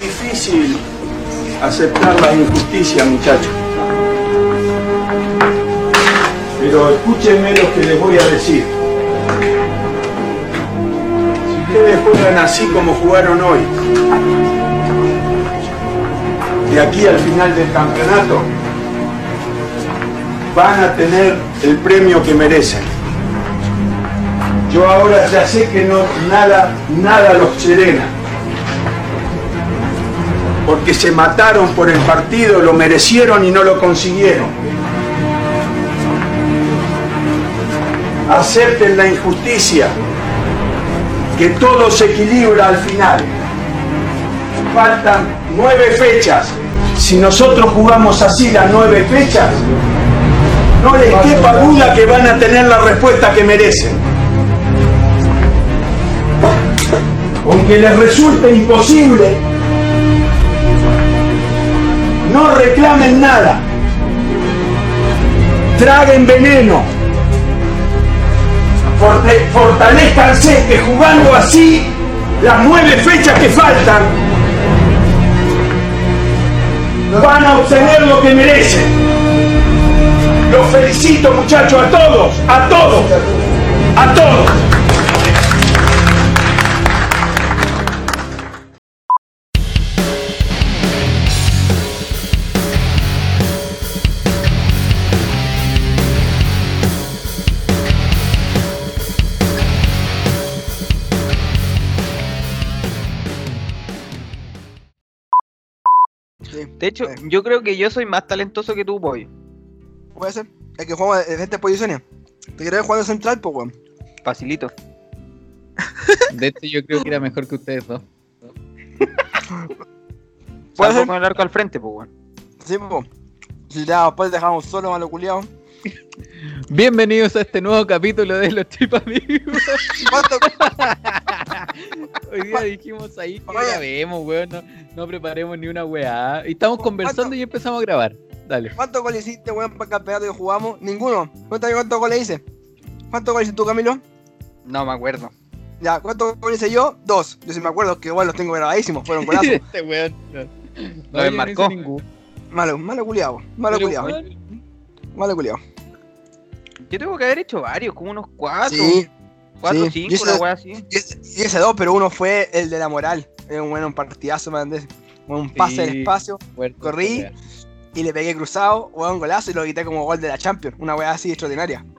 Es difícil aceptar la injusticia, muchachos. Pero escúchenme lo que les voy a decir. Si ustedes juegan así como jugaron hoy, de aquí al final del campeonato, van a tener el premio que merecen. Yo ahora ya sé que no nada, nada los serena. Porque se mataron por el partido, lo merecieron y no lo consiguieron. Acepten la injusticia, que todo se equilibra al final. Faltan nueve fechas. Si nosotros jugamos así las nueve fechas, no les quepa duda que van a tener la respuesta que merecen. Aunque les resulte imposible, no reclamen nada. Traguen veneno. Fortalezcanse que jugando así, las nueve fechas que faltan, van a obtener lo que merecen. Los felicito muchachos a todos, a todos, a todos. De hecho, Eh. yo creo que yo soy más talentoso que tú, boy. puede ser. Es que jugamos en estas posiciones. Te querés jugar de central, pues, weón. Facilito. De hecho, yo creo que era mejor que ustedes dos. ¿Puede Salvo ser? con el arco al frente, pues, weón. Sí, pues. Si ya después dejamos solo malo culiado. Bienvenidos a este nuevo capítulo de Los Chip Amigos. ¿Cuánto, Hoy día dijimos ahí que Oye. grabemos, weón. No, no preparemos ni una weá. Y estamos conversando ¿Cuánto? y empezamos a grabar. Dale. ¿Cuántos goles hiciste, weón, para el campeonato que jugamos? Ninguno. Cuéntame cuántos goles hice. ¿Cuántos goles hiciste tú, Camilo? No me acuerdo. Ya, ¿cuántos goles hice yo? Dos. Yo sí me acuerdo que igual los tengo grabadísimos, fueron golazos. este weón. No, yo desmarcó. hice ninguno. malo, malo culiado. Malo culiado. Malo culiado. Yo tengo que haber hecho varios, como unos cuatro. Sí. Cuatro, sí. cinco, Yo una hice- weá así. Y ese, y ese dos, pero uno fue el de la moral. Era un bueno, un partidazo, man. Un pase del Sí. espacio fuerte, Corrí. weá. y le pegué cruzado, weón, golazo y lo quité como gol de la Champions. Una weá así extraordinaria.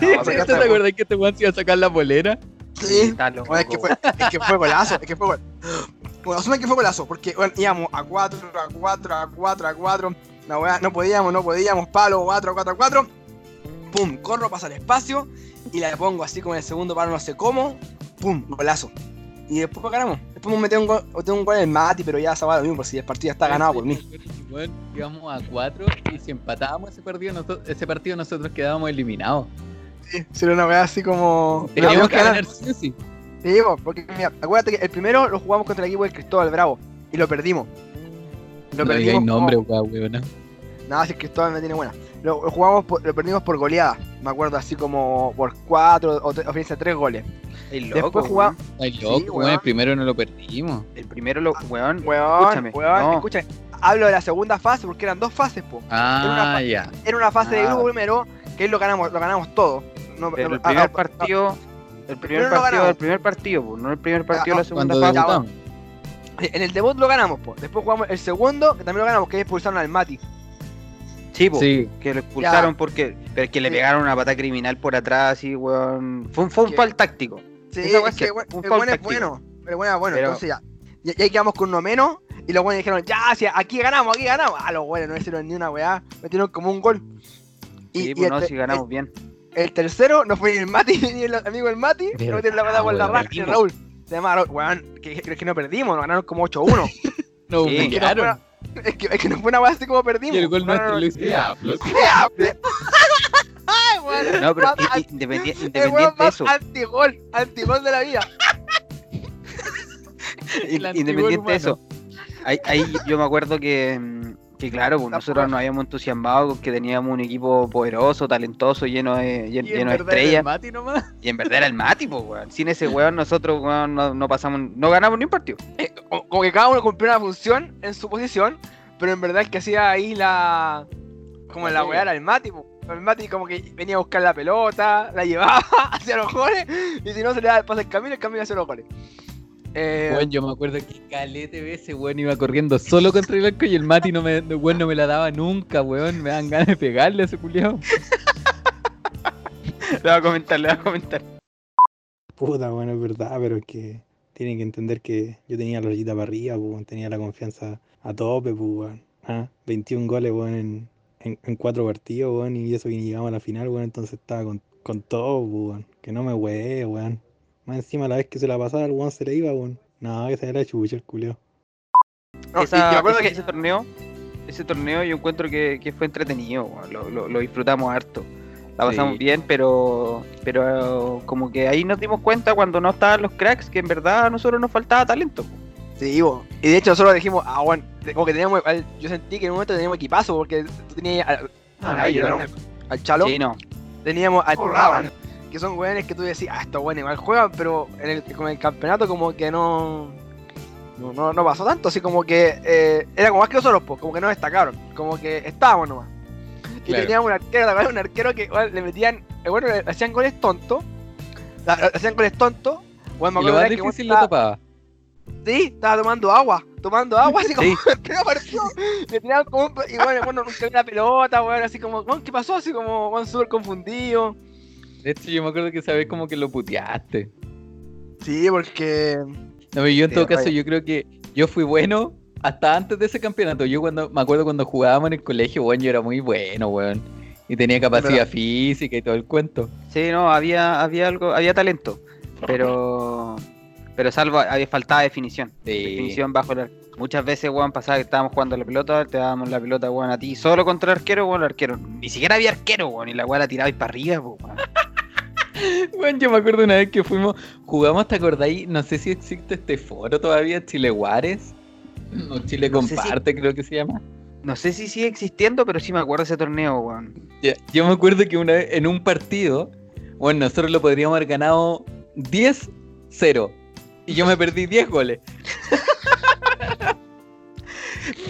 No, ¿Te acuerdas que este weón se iba a sacar la polera? Sí. Bueno, es, que fue, es que fue golazo, es que fue gol. Bueno, asume que fue golazo, porque bueno, íbamos a 4, a 4, a 4, a 4. La weá, no podíamos, no podíamos, palo, 4, 4, 4. Pum, corro, pasa el espacio y la pongo así como en el segundo palo, no sé cómo. Pum, golazo. Y después ganamos. Después me metí un gol, metí un gol en el Mati, pero ya va lo mismo, por si el partido está ganado por mí. Bueno, íbamos a cuatro y si empatábamos ese partido, nosotros, ese partido nosotros quedábamos eliminados. Sí, sería una weá así como. Teníamos que ganar. sí sí. Sí, po, porque mira, acuérdate que el primero lo jugamos contra el equipo del Cristóbal Bravo y lo perdimos. Lo No digáis como- nombre, weón, weón. ¿no? Nada, si el Cristóbal no tiene buena. Lo, jugamos por- lo perdimos por goleada, me acuerdo, así como por cuatro o, tre- o fíjense, tres goles. El loco, Después jugamos. Ay, loco, Sí, weón, weón. el primero no lo perdimos. El primero lo, weón. Weón, escúchame, weón, no. escúchame. Hablo de la segunda fase porque eran dos fases, po. Ah, ya. Era una fase de Ah. grupo primero, que lo ganamos, lo ganamos todo. No, Pero no- el ah, primer ah, partido. El primer partido, el primer partido, no el primer partido Ah, de la segunda Cuando fase. ah, En el debut lo ganamos, po. Después jugamos el segundo, que también lo ganamos, que expulsaron al Mati. Sí, Sí, que lo expulsaron porque pero es que le Sí. pegaron una patada criminal por atrás así, weón. Fue un, fue un foul táctico. Sí, es que bueno, un el foul bueno es bueno. El bueno es bueno, Pero- entonces ya. Y, y ahí quedamos con uno menos. Y los buenos dijeron, ya, si aquí ganamos, aquí ganamos. Ah, los buenos no hicieron ni una weá. Metieron como un gol. Y, Sí, y pues el, no, si ganamos bien. el- el tercero no fue ni el Mati ni el amigo del Mati. No metieron la patada por la raja. Raúl. Se llama Raúl. Weón, que, que, que no perdimos, nos ganaron como 8-1. nos Sí. Que es, que, es que no fue una weá así como perdimos. Y el gol nuestro lo hizo Diablo. No, pero Más i- anti- independi- el weón independiente de eso. antigol, antigol de la vida. Independiente de eso. Ahí, ahí yo me acuerdo que, mm, Que claro, pues nosotros nos habíamos entusiasmado que teníamos un equipo poderoso, talentoso, lleno de, llen- Y en lleno de estrellas. Y en verdad era el Mati, pues, weón. Sin ese weón nosotros, weón, no, no pasamos, no ganamos ni un partido. Eh, como, que cada uno cumplía una función en su posición, pero en verdad el que hacía ahí la. Como la weá era el Mati, po. El Mati como que venía a buscar la pelota, la llevaba hacia los goles, y si no se le daba el pase al camino, el camino hacia los goles. Eh, Weón, yo me acuerdo que calete veces, ese weón iba corriendo solo contra el arco y el Mati no me, no, weón, no me la daba nunca, weón. Me dan ganas de pegarle a ese culiao. Le voy a comentar, le voy a comentar. Puta, bueno, es verdad, pero es que tienen que entender que yo tenía la rayita para arriba, pues, weón, tenía la confianza a tope, pues, weón. Ah, 21 goles, weón, en, en, en cuatro partidos, weón, y eso que ni llegamos a la final, weón, entonces estaba con, con todo, pues, weón. Que no me huee, weón. Más encima la vez que se la pasaba, el weón se le iba, weón. No, que se era chucha el culeo. no, Esa- ese, que ese torneo, ese torneo yo encuentro que, que fue entretenido, weón. lo, lo- lo disfrutamos harto. La pasamos Sí. bien, pero pero como que ahí nos dimos cuenta cuando no estaban los cracks que en verdad a nosotros nos faltaba talento. Sí, bo. y de hecho nosotros dijimos, ah, bueno, como que teníamos, al- yo sentí que en un momento teníamos equipazo, porque tú tenías al, al, al Chalo, Sí, no. teníamos al que son weones que tú decís, ah, estos weones igual juegan, pero en el, con el campeonato como que no, no, no, no pasó tanto, así como que eh, era como más que nosotros, pues, como que no destacaron, como que estábamos nomás. Y Claro. teníamos un arquero, ¿te acuerdas? Un arquero que igual, le metían, eh, bueno, le hacían goles tontos, la- la- hacían goles tontos, bueno, me Y lo acuerdo más que lo tapaba. Sí, estaba tomando agua, tomando agua, así como Sí. partido. Le tiraban como un. Y bueno, bueno, nunca vi una pelota, weón, así como, ¿qué pasó? Así como, weón, súper confundido. De hecho, yo me acuerdo que esa vez como que lo puteaste. Sí, porque. No, pero yo en Sí, todo caso, vaya. yo creo que yo fui bueno hasta antes de ese campeonato. Yo cuando me acuerdo cuando jugábamos en el colegio, weón, yo era muy bueno, weón. Y tenía capacidad verdad. física y todo el cuento. Sí, no, había, había algo, había talento. Pero pero salvo había faltaba definición. Sí. Definición bajo el arco. Muchas veces, weón, pasaba que estábamos jugando la pelota, te dábamos la pelota, weón, a ti solo contra el arquero, weón, el arquero. Ni siquiera había arquero, weón, y la weón la tirabais para arriba, weón. Bueno, yo me acuerdo una vez que fuimos, jugamos, ¿te acordáis? No sé si existe este foro todavía, Chile Juárez. O Chile No sé si- Comparte, creo que se llama. No sé si sigue existiendo, pero sí me acuerdo de ese torneo, weón. Yo me acuerdo que una vez en un partido, bueno, nosotros lo podríamos haber ganado 10-0. Y yo me perdí 10 goles.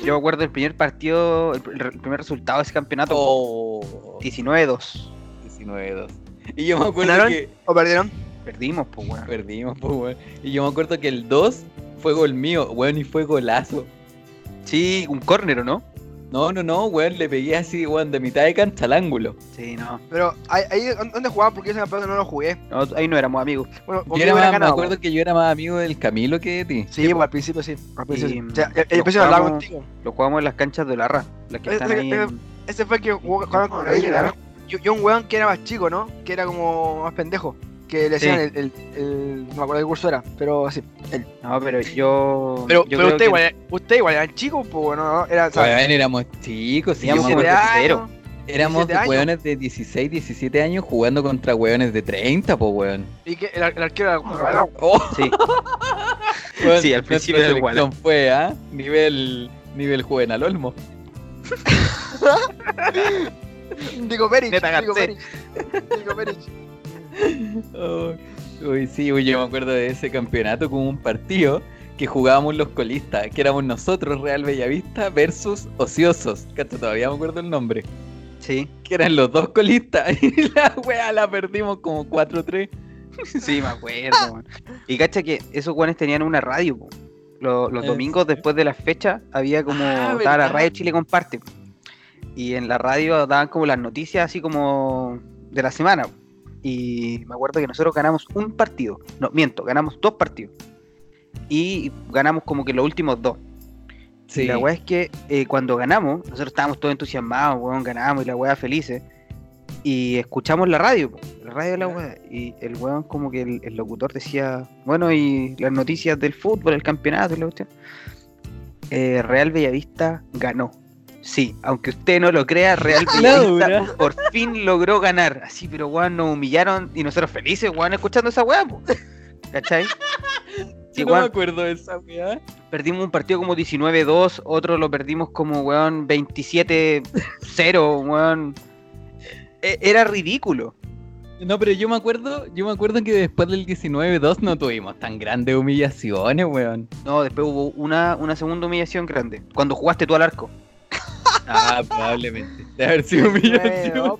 Yo me acuerdo del primer partido, el, el primer resultado de ese campeonato, Oh, 19-2. 19-2. Y yo me acuerdo ¿Ganaron? que ¿O perdieron? Perdimos, pues, weón. perdimos, pues, weón. Y yo me acuerdo que el 2 fue gol mío, weón, y fue golazo. Sí, un córner, ¿o no? No, no, no, weón, le pegué así, weón, de mitad de cancha al ángulo. Sí, no. Pero ahí, ahí ¿dónde jugaban? Porque ese campeonato no lo jugué. No, ahí no éramos amigos. Bueno, Yo era más, me acuerdo que yo era más amigo del Camilo que de ti. Sí, pues al principio sí. Al principio Y, sí. O sea, el, el lo principio hablaba jugamos- contigo. Lo jugamos en las canchas de la RA, las que están ahí. en- Ese fue el que jugó con ellos, yo, yo un weón que era más chico, ¿no? Que era como más pendejo. Que le decían Sí. el, el, el- No me acuerdo qué curso era, pero sí. él. No, pero yo. Pero, yo pero usted, que igual, usted igual eran chicos, pues bueno, ¿no? Era, o sea, Weón, éramos chicos, sí, Teníamos años. éramos 17 años. weones de 16, 17 años jugando contra weones de 30, po weón. Y que el, el arquero era. Oh, Sí, Sí, al principio era igual. fue, ¿ah? Nivel, nivel Juvenal Olmo. Digo Peric. Neta Digo Garcés. Peric. Digo. Oh, Uy, sí, uy, yo me acuerdo de ese campeonato como un partido que jugábamos los colistas, que éramos nosotros, Real Bellavista, versus Ociosos. Cacho, todavía me acuerdo el nombre. sí, Que eran los dos colistas y la wea la perdimos como 4-3. sí, me acuerdo. man. Y cacha que esos guanes tenían una radio. po. Los, Eh, domingos después de las fechas había como. Ah, estaba la radio Chile Comparte. Y en la radio daban como las noticias así como de la semana. Y me acuerdo que nosotros ganamos un partido. No, miento, ganamos dos partidos. Y ganamos como que los últimos dos. Sí. Y la weá es que eh, cuando ganamos, nosotros estábamos todos entusiasmados, weón, ganamos y la weá felices. Y escuchamos la radio, la radio de la weá. Y el weón, como que el, el locutor decía, bueno, y las noticias del fútbol, el campeonato y la cuestión. Eh, Real Bellavista ganó. Sí, aunque usted no lo crea, Real La Bellavista dura. por fin logró ganar. Así, pero weón, nos humillaron y nosotros felices, weón, escuchando esa weá. ¿Cachai? Yo no weón. me acuerdo de esa weá. Perdimos un partido como 19-2, otro lo perdimos como, weón, 27-0, weón. E- Era ridículo. No, pero yo me acuerdo, yo me acuerdo que después del 19-2 no tuvimos tan grandes humillaciones, weón. No, después hubo una, una segunda humillación grande. Cuando jugaste tú al arco. Ah, probablemente. De haber sido humillación. Bueno.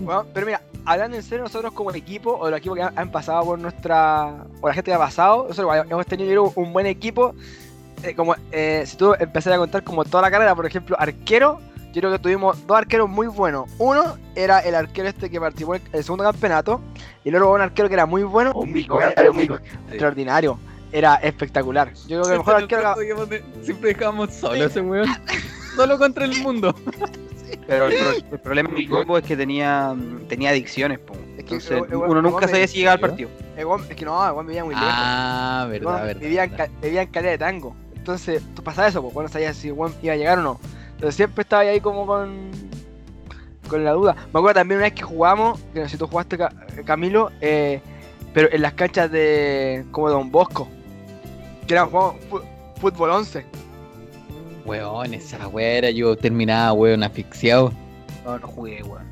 Bueno, pero mira, hablando en serio, nosotros como equipo, o los equipos que han, han pasado por nuestra. o la gente que ha pasado, nosotros igual hemos tenido yo creo, un buen equipo. eh, como eh, si tú empezás a contar como toda la carrera, por ejemplo, arquero, yo creo que tuvimos dos arqueros muy buenos. Uno era el arquero este que participó en el segundo campeonato, y luego un arquero que era muy bueno, un mico, era un mico extraordinario. Era espectacular. Yo creo que el mejor arquero. que- Siempre dejábamos solo ese weón. Solo contra el mundo. Pero el, pro- el problema de mi equipo es que tenía, tenía adicciones, po. Es que, Entonces, uno nunca sabía si llegaba al partido. es que no, el weón vivía muy lejos. Ah, verdad, verdad. vivía, verdad. ca- vivía en calidad de tango. Entonces, tú pasabas eso, pues, bueno, sabías si Juan iba a llegar o no. Entonces siempre estaba ahí como con con la duda. Me acuerdo también una vez que jugamos, que no sé si tú jugaste Ca- Camilo, eh, pero en las canchas de como Don Bosco. Que era fútbol 11. Weón, esa weá era yo terminaba, weón, asfixiado. No, no jugué, weón.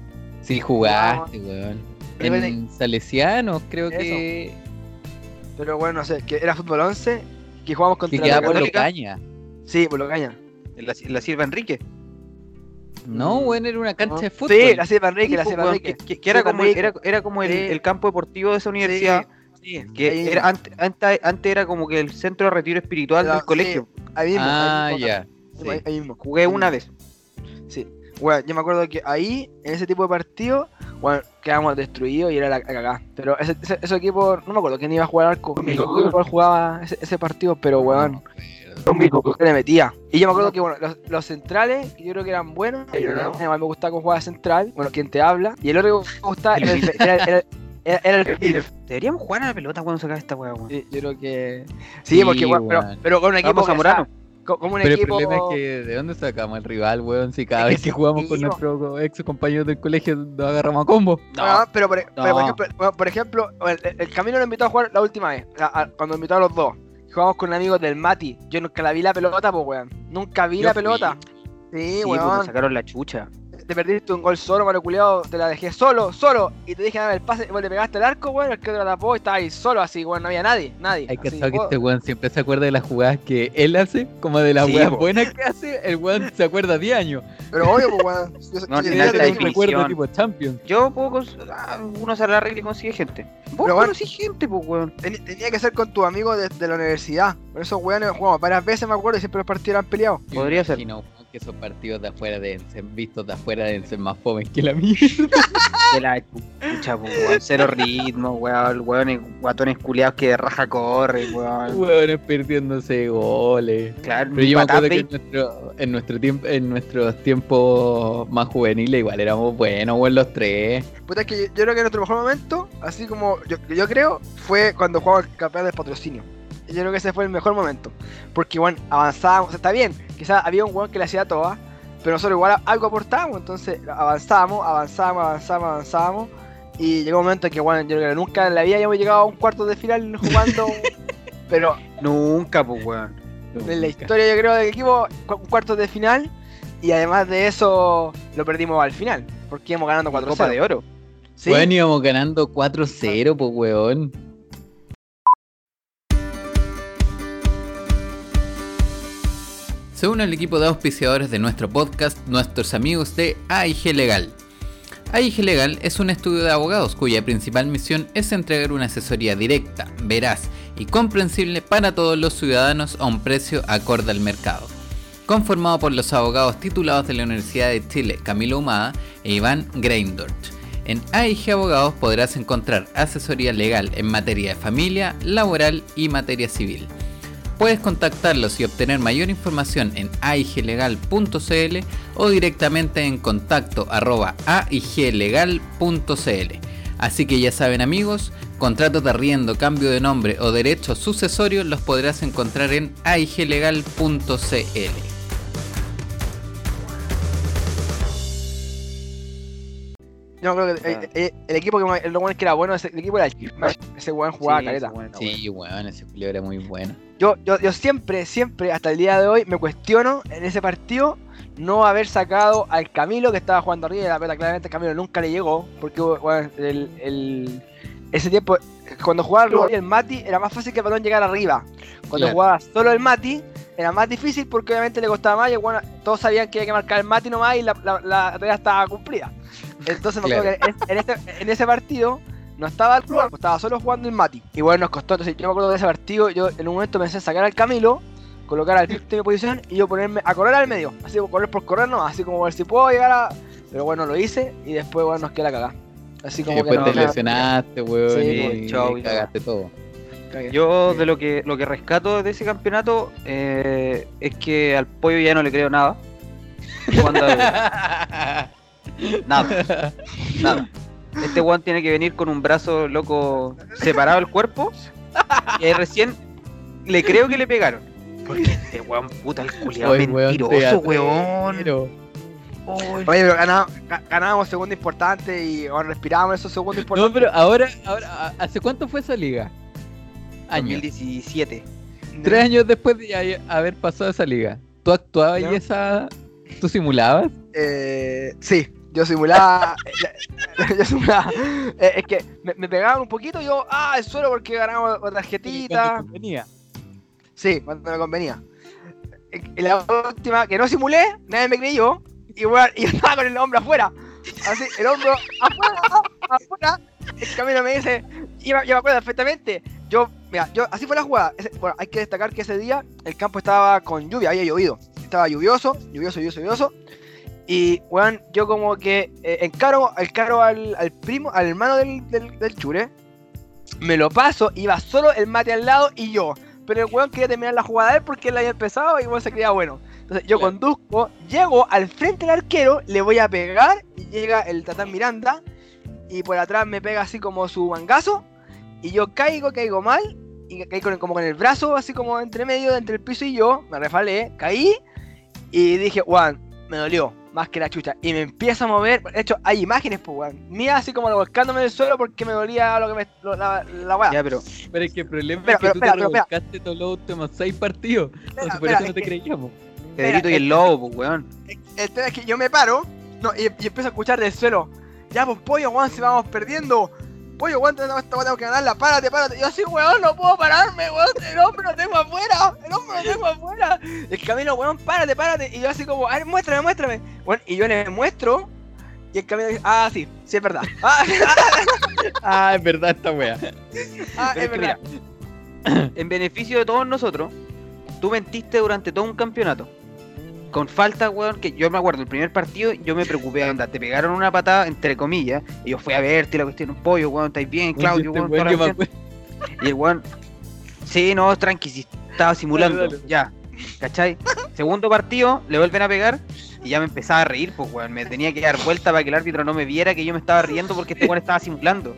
Sí, jugaste, weón. Pero En Salesianos, creo Eso. que. Pero bueno, no sé, que era fútbol 11, que jugamos Que contra quedaba la por. Locaña. Sí, por Locaña. En la, en la Silva Enrique. No, weón, era una cancha de fútbol. Sí, la Silva Enrique, la Sí, Silva Enrique. que, que- que era, como, era, era como el, campo deportivo de esa universidad. Sí, Que era, antes, antes, antes era como que el centro de retiro espiritual del colegio. Ahí mismo. Ah, ahí mismo, ya. Sí. ahí mismo. Jugué una vez. Sí. Bueno, yo me acuerdo que ahí, en ese tipo de partidos, bueno, quedamos destruidos y era la cagada. Pero ese, ese, ese equipo, no me acuerdo quién iba a jugar arco, cuál jugaba ese, ese partido, pero weón, le metía. Y yo me acuerdo que bueno, los, los centrales, que yo creo que eran buenos, además me gustaba cómo jugaba central, bueno, quien te habla, y el otro que me gustaba era el, era, era- era- era el Deberíamos jugar a la pelota cuando se acabe esta weá, weón. Sí, yo creo que. Sí, Sí, porque, weón, pero, con un equipo. Vamos que Como un Pero el problema es que, ¿de dónde sacamos el rival, weón? Si cada Es vez que jugamos con nuestros ex compañeros del colegio nos agarramos a combo. No, pero, por, pero por no. ejemplo, bueno, por ejemplo el, el Camilo lo invitó a jugar la última vez, a- a- cuando invitó a los dos. Jugamos con amigos del Mati. Yo nunca la vi la pelota, pues, weón. Nunca vi Yo la fui. pelota. Sí, Sí, pues weón. sacaron la chucha. Te perdiste un gol solo, malo culiado. Te la dejé solo, solo. Y te dije dame el pase. Y vos le pegaste el arco, weón. El que te la tapó y estaba ahí solo, así, weón. No había nadie, nadie. Hay que saber que este weón siempre se acuerda de las jugadas que él hace, como de las Sí, weas buenas que hace, el weón se acuerda 10 años. Pero obvio, pues, weón. Yo- No, yo- yo- recuerdo tipo Champions. Yo puedo cons- ah, uno se la regla y consigue gente. Vos Pero, gente, pues weón. Ten- Tenía que ser con tu amigo de, de la universidad. Por eso, weón, jugamos varias veces, me acuerdo, y siempre los partidos eran peleados. Podría ser. weón, que esos partidos de afuera deben ser vistos de afuera deben ser más jóvenes que la mierda. De la weón. Cero ritmo, weón. Weones, guatones culiados que de raja corre, weón. Weones perdiéndose goles. Claro, Pero yo me acuerdo que en, nuestro, en, nuestro tiempo, en nuestros tiempos más juveniles igual éramos buenos, weón, los tres. Puta, es que yo, yo creo que nuestro mejor momento, así como yo, yo creo, fue cuando jugamos el campeón del patrocinio. Yo creo que ese fue el mejor momento. Porque, bueno, avanzábamos, o sea, está bien, quizás había un weón que le hacía todas, pero nosotros igual algo aportábamos, entonces avanzábamos, avanzábamos, avanzábamos, avanzábamos. Y llegó un momento en que, bueno, yo creo que nunca en la vida habíamos llegado a un cuarto de final jugando, pero Nunca, pues weón. en la historia yo creo del equipo, un cuarto de final. Y además de eso, lo perdimos al final, porque íbamos ganando 4 Copa de oro. Sí, Weón, íbamos ganando 4-0, pues weón. Se une al equipo de auspiciadores de nuestro podcast, nuestros amigos de AIG Legal. AIG Legal es un estudio de abogados cuya principal misión es entregar una asesoría directa, veraz y comprensible para todos los ciudadanos a un precio acorde al mercado. Conformado por los abogados titulados de la Universidad de Chile, Camilo Humada e Iván Greindort. En AIG Abogados podrás encontrar asesoría legal en materia de familia, laboral y materia civil. Puedes contactarlos y obtener mayor información en aiglegal.cl o directamente en contacto aiglegal.cl. Así que ya saben amigos, contratos de arriendo, cambio de nombre o derechos sucesorios los podrás encontrar en aiglegal.cl. Yo creo que eh, eh, el equipo que más- el que era bueno, ese- el equipo era el. Ese weón jugaba Sí, caleta. Sí, weón, ese Julio era muy bueno. Yo, yo, yo siempre, siempre, hasta el día de hoy, me cuestiono en ese partido no haber sacado al Camilo que estaba jugando arriba y la pelota claramente el Camilo nunca le llegó. Porque bueno, el, el- ese tiempo, cuando jugaba el el Mati, era más fácil que el balón llegara arriba. Cuando Claro. jugaba solo el Mati, era más difícil porque obviamente le costaba más y bueno, todos sabían que había que marcar el Mati nomás y la, la, la tarea estaba cumplida. Entonces me acuerdo que en, en este- en ese partido no estaba el club, estaba solo jugando el Mati. Y bueno, nos costó. Entonces yo me acuerdo de ese partido, yo en un momento pensé en sacar al Camilo, colocar al Cristo en mi posición y yo ponerme a correr al medio. Así como correr por correr, no, así como ver si puedo llegar a. Pero bueno, lo hice y después bueno nos quedó la cagada. Así Y como después que te no, lesionaste, weón, Sí, y, pues, y y cagaste todo. Yo de lo que lo que rescato de ese campeonato eh, es que al pollo ya no le creo nada. Nada, nada. Este weón tiene que venir con un brazo loco separado del cuerpo. Y ahí recién le creo que le pegaron. Porque este weón puta el culiado mentiroso, weón. Oy. Oye, pero ganábamos segundo importante y bueno, respirábamos esos segundos No, importantes. pero ahora, ahora, ¿a- ¿hace cuánto fue esa liga? Años. 2017. Tres años después de haber pasado esa liga. ¿Tú actuabas Ya. y esa. ¿Tú simulabas? Eh, sí, yo simulaba. yo simulaba. Eh, es que me, me pegaban un poquito y yo, ah, el suelo porque ganamos otra tarjetita. Venía. Sí, cuando me convenía. En la última que no simulé, nadie me creyó. Y bueno, y yo estaba con el hombro afuera. Así, el hombro afuera, afuera. El camino me dice, y yo me acuerdo perfectamente. Yo, mira, yo, así fue la jugada. Bueno, hay que destacar que ese día el campo estaba con lluvia, había llovido. Estaba lluvioso, lluvioso, lluvioso, lluvioso. Y, weón, yo como que eh, encaro, encaro al, al primo, al hermano del, del, del chure. Me lo paso, iba solo el mate al lado y yo. Pero el weón quería terminar la jugada de él porque él había empezado y weón se creía bueno. Entonces yo Claro. conduzco, llego al frente del arquero, le voy a pegar y llega el Tatán Miranda y por atrás me pega así como su mangazo y yo caigo, caigo mal y caí con, como con el brazo así como entre medio, entre el piso y yo, me refalé, caí y dije, weón, me dolió más que la chucha y me empieza a mover, de hecho hay imágenes pues weón, mía así como volcándome del suelo porque me dolía lo que me, lo- la, la weá. Ya, pero Pero es que el problema es que pero tú te pero espera. revolcaste todos los últimos seis partidos. Espera, Entonces por eso no es te que- creíamos. Pedrito y el lobo, pues weón. El tema es que yo me paro no, y, y empiezo a escuchar del suelo. Ya, pues pollo, weón, si vamos perdiendo. Pollo, weón, esta tengo que ganarla, párate, párate. Y yo así, weón, no puedo pararme, weón, el hombre lo tengo afuera, el hombre lo tengo afuera. El camino, weón, párate, párate. Y yo así como, a ver, muéstrame, muéstrame. Bueno, y yo le muestro. Y el camino dice, ah, sí, sí es verdad. Ah, Ah, es verdad esta wea. ah, Pero es verdad. En beneficio de todos nosotros, tú mentiste durante todo un campeonato. Con falta, weón, que yo me acuerdo, el primer partido yo me preocupé, anda, te pegaron una patada, entre comillas, y yo fui a verte la cuestión, un pollo, weón, estáis bien, Claudio, Este weón, toda la Y el weón, sí, no, tranqui, si estaba simulando, Dale, dale. ya, ¿cachai? Segundo partido, le vuelven a pegar y ya me empezaba a reír, pues weón, me tenía que dar vuelta para que el árbitro no me viera que yo me estaba riendo porque este weón estaba simulando.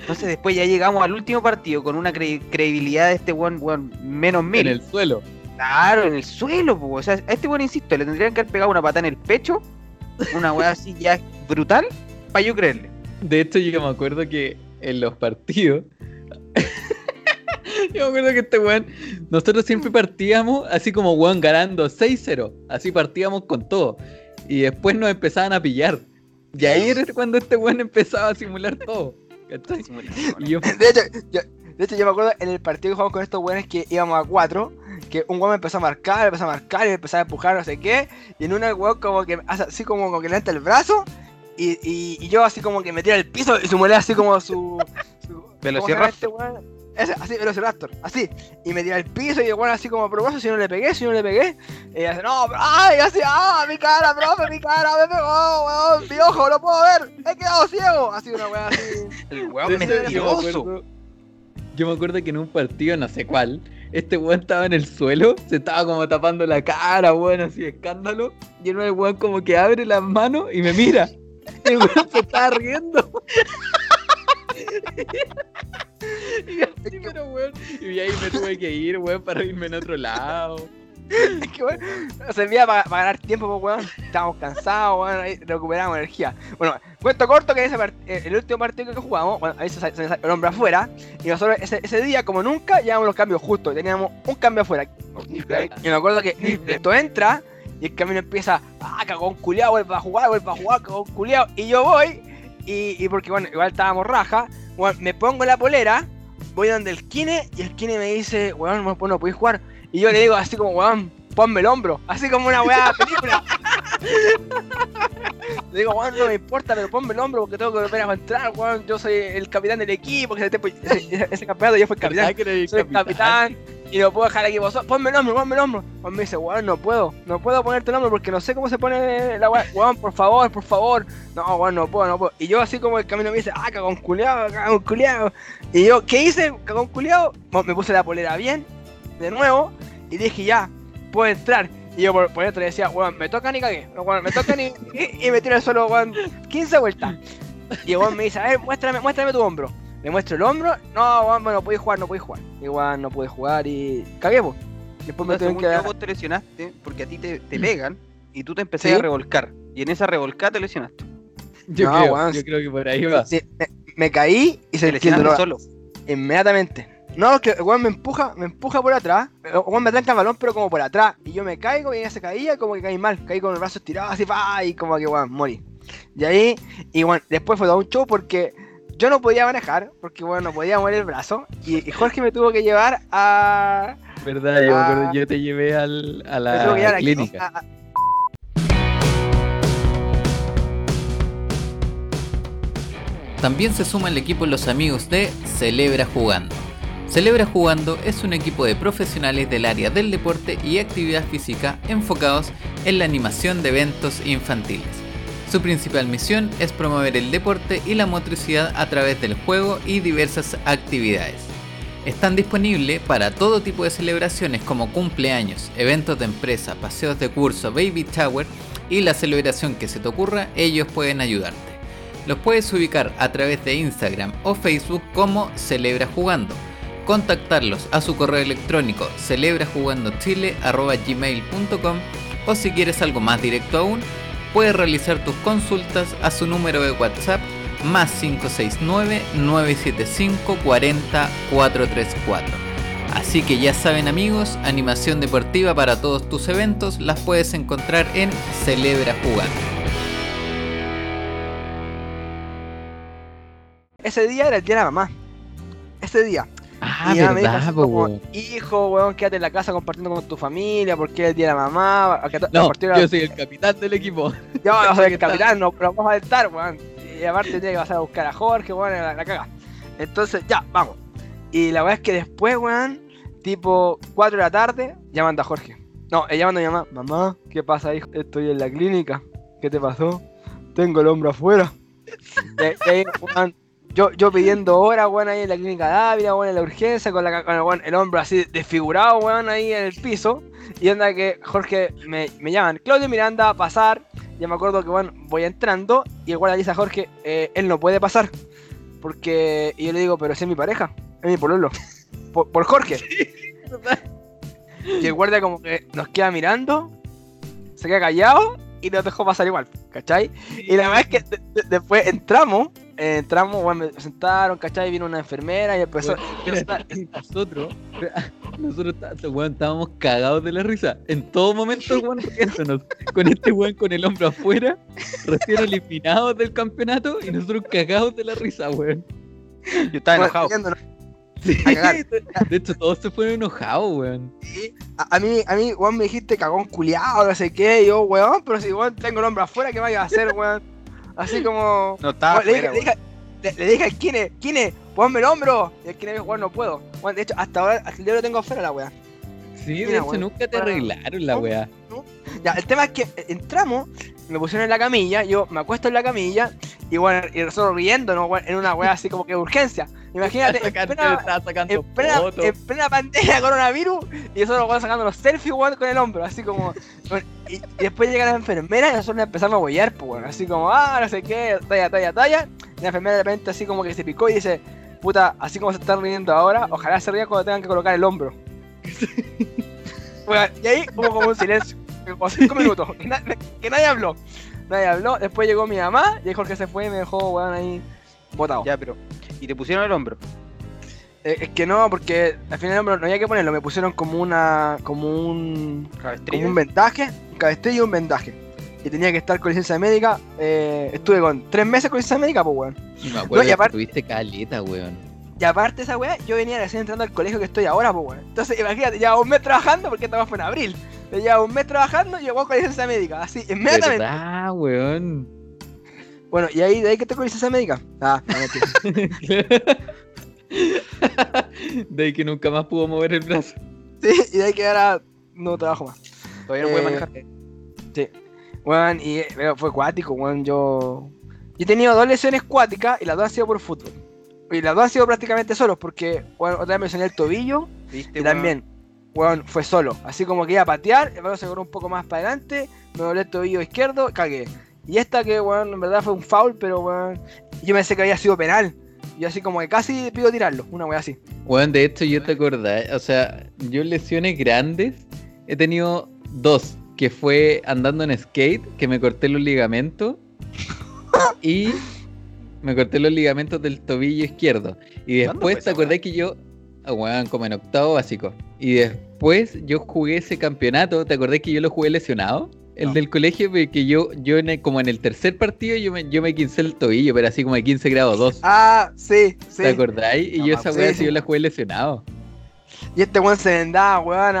Entonces después ya llegamos al último partido con una cre- credibilidad de este weón, weón, menos En mil. el suelo. Claro, en el suelo, po. o sea, a este weón, insisto, le tendrían que haber pegado una pata en el pecho, una weá así ya brutal, para yo creerle. De hecho, yo me acuerdo que en los partidos. yo me acuerdo que este weón. Nosotros siempre partíamos así como weón ganando 6-0. Así partíamos con todo. Y después nos empezaban a pillar. Y ahí era cuando este weón empezaba a simular todo. ¿cachai? Y yo, De hecho, yo, de hecho, yo me acuerdo en el partido que jugamos con estos weones que íbamos a cuatro, que un weón me empezó a marcar, empezó a marcar y empezó a empujar, no sé qué, y en una el weón como que hace así como, como que levanta el brazo, y, y, y yo así como que me tira al piso y simulé así como su... su ¿cómo se llama Velociraptor. este? Ese, así, Velociraptor, así, y me tira al piso y el weón así como, pero vos, si no le pegué, si no le pegué, y hace, no, pero, ay, así, ah, mi cara, profe, mi cara, me pegó, weón, mi ojo, no puedo ver, he quedado ciego, así una weón así. El weón yo, me acuerdo, yo me acuerdo que en un partido, no sé cuál, este weón estaba en el suelo, se estaba como tapando la cara, weón, así de escándalo. Y el weón como que abre las manos y me mira. Y el weón se estaba riendo. y así, pero weón. Y ahí me tuve que ir, weón, para irme en otro lado. porque, weón, no servía para ganar tiempo, pues, weón. Estábamos cansados, weón, ahí recuperamos energía. Bueno, cuento corto que ese eh, el último partido que jugamos, bueno, ahí se, se el hombre afuera, y nosotros ese, día, como nunca, llevamos los cambios justos, teníamos un cambio afuera. Y me acuerdo que esto entra, y el camino empieza, ah, cagón culiao, vuelve a jugar, vuelve a jugar, cagón culiao, y yo voy, y, porque, bueno, igual estábamos raja, weón, me pongo la polera, voy donde el Kine, y el Kine me dice, weón, no, no podéis jugar, y yo le digo así como, weón, ponme el hombro, así como una weá película. le digo, weón, no me importa, pero ponme el hombro porque tengo que volver a entrar, weón, yo soy el capitán del equipo, que ese, ese, ese campeonato yo fui capitán ¿Verdad que era el soy el capitán y no puedo dejar equipo solo. Ponme el hombro, ponme el hombro. Juan me dice, weón, no puedo, no puedo ponerte el hombro porque no sé cómo se pone la weá. Weón, por favor, por favor. No, weón, no puedo, no puedo. Y yo así como el camino me dice, ah, cagón culeado, cagón culeado. Y yo, ¿qué hice? Cagón culeado. Me puse la polera bien, de nuevo, y dije, ya, puedo entrar. Y yo por, por dentro le decía, weón, me tocan y cagué. Weón, me tocan y, y, y me tiro al suelo, weón, 15 vueltas. Y el weón me dice, a ver, muéstrame, muéstrame tu hombro. Le muestro el hombro, no, weón, no podéis jugar, no podéis jugar. Igual no pude jugar y cagué, pues. Después me No, según que yo, vos te lesionaste porque a ti te, te pegan y tú te empecé ¿Sí? a revolcar. Y en esa revolcada te lesionaste. Yo, No, creo, weón. yo creo que por ahí va. Sí, me, me caí y se lesionó solo. inmediatamente. No, es que el weón me empuja, me empuja por atrás. El weón me tranca el balón, pero como por atrás. Y yo me caigo y ella se caía, como que caí mal. Caí con el brazo estirado así, pa, y como que weón, morí. Y ahí, y bueno, después fue todo un show porque yo no podía manejar, porque bueno, no podía mover el brazo. Y, y Jorge me tuvo que llevar a. ¿Verdad? Yo me acuerdo, yo te llevé al, a me tuvo que llevar la a- clínica. a- a- También se suma al equipo los amigos de Celebra Jugando. Celebra Jugando es un equipo de profesionales del área del deporte y actividad física enfocados en la animación de eventos infantiles. Su principal misión es promover el deporte y la motricidad a través del juego y diversas actividades. Están disponibles para todo tipo de celebraciones como cumpleaños, eventos de empresa, paseos de curso, baby tower y la celebración que se te ocurra, ellos pueden ayudarte. Los puedes ubicar a través de Instagram o Facebook como Celebra Jugando. Contactarlos a su correo electrónico celebrajugandochile.gmail.com o si quieres algo más directo aún, puedes realizar tus consultas a su número de WhatsApp más 569 975 40 434. Así que ya saben amigos, animación deportiva para todos tus eventos las puedes encontrar en Celebra Jugando. Ese día era el día de la mamá. Ese día. Ah, Y ella verdad, como. Hijo, weón, quédate en la casa compartiendo con tu familia porque es el día de la mamá. No, yo soy el capitán del equipo. Yo no soy el capitán, no, pero vamos a estar, weón. Y aparte tenía que pasar a buscar a Jorge, weón, la, la caga. Entonces, ya, vamos. Y la verdad es que después, weón, tipo 4 de la tarde, llamando a Jorge. No, eh, llamando a mi mamá. Mamá, ¿qué pasa, hijo? Estoy en la clínica. ¿Qué te pasó? Tengo el hombro afuera. Y ahí, weón, yo, yo pidiendo horas, weón, ahí en la clínica Dávila, weón, en la urgencia, con, la, con el, weón, el hombro así desfigurado, weón, ahí en el piso. Y anda que Jorge me, me llaman, Claudio Miranda, a pasar. Ya me acuerdo que, bueno, voy entrando y el guardia dice a Jorge, eh, él no puede pasar. Porque, y yo le digo, pero ese es mi pareja, es mi pololo. Por, por Jorge. y el guardia como que nos queda mirando, se queda callado y nos dejó pasar igual, ¿cachai? Y la verdad es que de- de- después entramos, entramos, bueno, me sentaron, ¿cachai? Vino una enfermera y empezó... Espérate, nosotros, nosotros ta- weón, estábamos cagados de la risa. En todo momento, el weón, riéndonos. Con este weón con el hombro afuera, recién eliminados del campeonato y nosotros cagados de la risa, weón. Yo estaba bueno, enojado. Sí, de hecho, todos se fueron enojados, weón. A, a mí, a mí, weón, me dijiste cagón culiado, no sé qué, y yo, weón, pero si, weón, tengo el hombro afuera, ¿qué vaya a hacer, weón? Así como... No estaba le, le, dije, le, le dije al Kine, Kine, ponme el hombro. Y el Kine me dijo, weón, no puedo. De hecho, hasta ahora, hasta el día lo tengo afuera la weá. Sí, de hecho, nunca te arreglaron la ¿no? weá. Ya, el tema es que eh, entramos, me pusieron en la camilla, yo me acuesto en la camilla, y bueno, y nosotros riéndonos, weón, en una weá así como que de urgencia. Imagínate, en plena, en plena, en plena pandemia coronavirus y nosotros weón, sacando los selfies weón, con el hombro, así como. y, y después llega la enfermera y nosotros empezamos a bollar, pues, weón, así como, ah, no sé qué, talla, talla, talla. Y la enfermera de repente así como que se picó y dice, puta, así como se están riendo ahora, ojalá se rían cuando tengan que colocar el hombro. Y ahí hubo como un silencio, como cinco minutos, que, na- que nadie habló. Nadie habló, después llegó mi mamá y Jorge se fue y me dejó, weón, ahí botado. Ya, pero. Y te pusieron el hombro. Eh, es que no, porque al final no, no había que ponerlo, me pusieron como una. como un. como un vendaje, un cabestrillo y un vendaje. Y tenía que estar con licencia médica. eh, estuve con tres meses con licencia médica, pues weón. Y me acuerdo y que aparte- tuviste caleta, weón. Y aparte esa weá, yo venía recién entrando al colegio que estoy ahora, pues weón. Entonces, imagínate, llevaba un mes trabajando, porque esta weá fue en abril. Llevaba un mes trabajando y llegó con licencia médica, así, inmediatamente. ¿Verdad, weón? Bueno, y ahí, de ahí que estoy con licencia médica. Ah, no, de ahí que nunca más pudo mover el brazo. sí, y de ahí que ahora no trabajo más. Todavía no puede Eh, manejar. Sí. Weón, y pero fue cuático, weón. Yo. Yo he tenido dos lesiones cuáticas y las dos han sido por fútbol. Y las dos han sido prácticamente solos, porque, weón, otra vez me lesioné el tobillo ¿Viste, y weón? también, weón, fue solo. Así como que iba a patear, el balón se corrió un poco más para adelante, me doblé el tobillo izquierdo, cagué. Y esta que, weón, en verdad fue un foul, pero, weón, yo pensé que había sido penal. Y así como que casi pido tirarlo, una weá así. Weón, de hecho, yo te acordás. O sea, yo lesiones grandes he tenido dos. Que fue andando en skate, que me corté los ligamentos. y me corté los ligamentos del tobillo izquierdo. Y ¿Cuándo después te acordás que yo. ah, weón, como en octavo básico. Y después yo jugué ese campeonato. ¿Te acordás que yo lo jugué lesionado? El No. del colegio, porque yo, yo en el- como en el tercer partido, yo me, yo me quince el tobillo, pero así como de 15 grados 2. Ah, sí, sí. ¿Te acordáis? Y No, yo esa weá Sí, yo la jugué lesionado. Y este weón se vendaba, weón,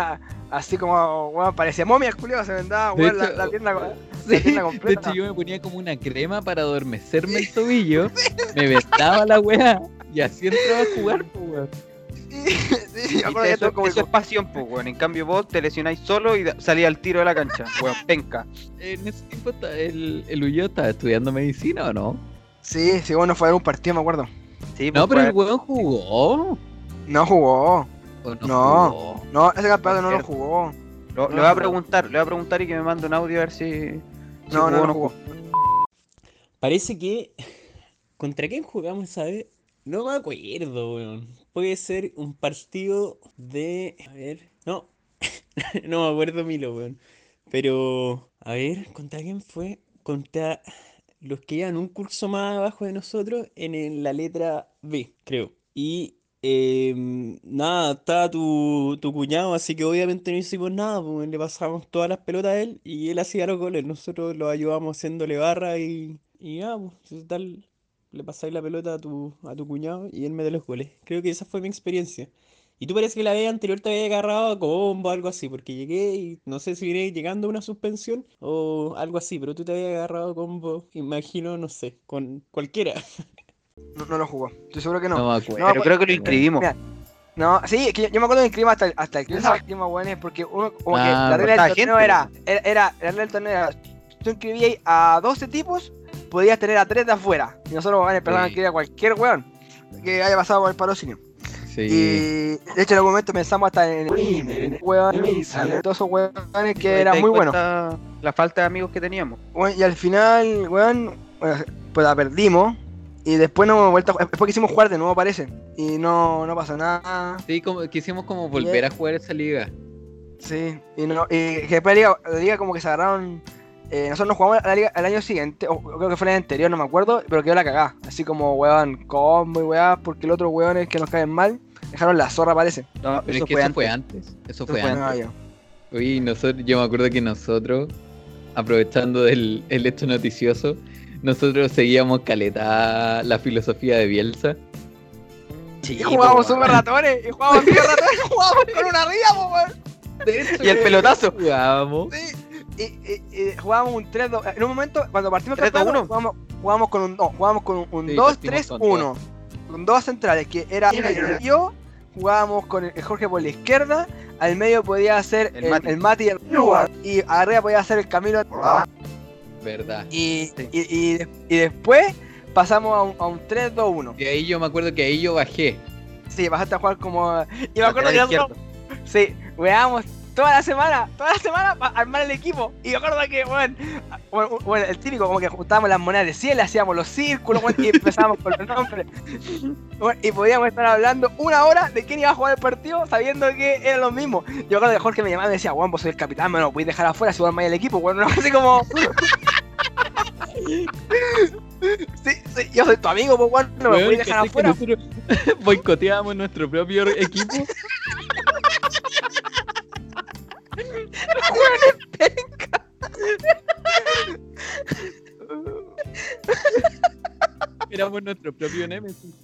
así como, weón, parecía momia, el culiao, se vendaba, weón, la, la pierna, la pierna de completa. hecho yo me ponía como una crema para adormecerme el tobillo, me vendaba la weá y así entraba a jugar, pues, weón. Sí, sí, que Eso, esto como eso es pasión, pues, weón. En cambio, vos te lesionáis solo y salís al tiro de la cancha. Weón, penca. En ese tiempo el, el Ullo estaba estudiando medicina o no? Sí, sí, bueno, fue a un partido, me acuerdo. Sí, No, pues, pero el weón. jugó. No jugó. ¿O no, No. jugó? No, ese campeonato no lo jugó. Lo- le voy a preguntar, le voy a preguntar y que me mande un audio a ver si. si No, jugó no, no jugó. Parece que. ¿Contra quién jugamos esa vez? No me acuerdo, weón. Puede ser un partido de. A ver. No. no me acuerdo, Milo, weón. Pero. A ver, ¿contra quién fue? Contra los que llevan un curso más abajo de nosotros en la letra B, creo. Y. em, nada, estaba tu, tu cuñado, así que obviamente no hicimos nada, pues le pasamos todas las pelotas a él y él hacía los goles. Nosotros lo ayudamos haciéndole barra y, y ya, pues, total, le pasáis la pelota a tu, a tu cuñado y él mete los goles. Creo que esa fue mi experiencia. Y tú parece que la vez anterior te había agarrado a combo o algo así, porque llegué y no sé si vine llegando a una suspensión o algo así, pero tú te habías agarrado a combo, imagino, no sé, con cualquiera. No, no lo jugó. Estoy seguro que no. No me acuerdo. No, Pero creo que lo inscribimos. Mira, No, sí, es que yo, yo me acuerdo del clima hasta el, hasta el clima, bueno, es porque uno, como que Ah, la regla del torneo gente, era, era, la regla del torneo era, tú inscribías a 12 tipos, podías tener a 3 de afuera. Y nosotros bueno, a Sí. inscribir a cualquier weón que haya pasado por el parocinio. Sí. Y de hecho en algún momento pensamos hasta en el weón, todos esos weones que era das muy bueno. cuenta La falta de amigos que teníamos. Bueno, y al final, weón, pues la perdimos. Y después no hemos vuelto a jugar. Después quisimos jugar de nuevo, parece. Y no, no pasó nada. Sí, como, quisimos como volver a jugar esa liga. Sí. Y, no, y que después la liga, la liga como que se agarraron. Eh, nosotros nos jugamos la liga el año siguiente, o creo que fue el año anterior, no me acuerdo, pero quedó la cagada. Así como, weón, combo y weá, porque el otro weón es que nos caen mal. Dejaron la zorra, parece. No, Pero eso es que fue eso antes. fue antes. Eso Eso fue fue antes. Oye, nosotros, yo me acuerdo que nosotros, aprovechando del el hecho noticioso, nosotros seguíamos caleta la filosofía de Bielsa. Sí, Y jugábamos super ratones, y jugábamos super ratones, y jugábamos con una ría, po, weón. Y el pelotazo. Jugábamos. Sí, y, y- y jugábamos un 3-2. En un momento, cuando partimos 3-2-1. campeonato, jugábamos, jugábamos con un, no, jugábamos con un, un Sí, 2-3-1. Con dos centrales, que era yo, jugábamos con el, el Jorge por la izquierda, al medio podía ser El el, Mati. el Mati y el y arriba podía ser el Camilo. Verdad. Y, Sí. y, y y después pasamos a un, a un 3-2-1. Y ahí yo me acuerdo que ahí yo bajé. Sí, pasaste a jugar como. Y me acuerdo que nosotros. Sí, weábamos toda la semana, toda la semana para armar el equipo. Y me acuerdo que, bueno, bueno, bueno, el típico, como que juntábamos las monedas de 100, le hacíamos los círculos, bueno, y empezábamos con los nombres. Bueno, y podíamos estar hablando una hora de quién iba a jugar el partido sabiendo que eran los mismos. Yo acuerdo que Jorge me llamaba y me decía, Juan, vos soy el capitán, me lo podéis dejar afuera si vos armáis el equipo, bueno, no, así como. Sí, sí, yo soy tu amigo, pues, Juan, no me podéis dejar ¿cachai que afuera. boicoteábamos nuestro propio equipo. Éramos nuestro propio Nemesis.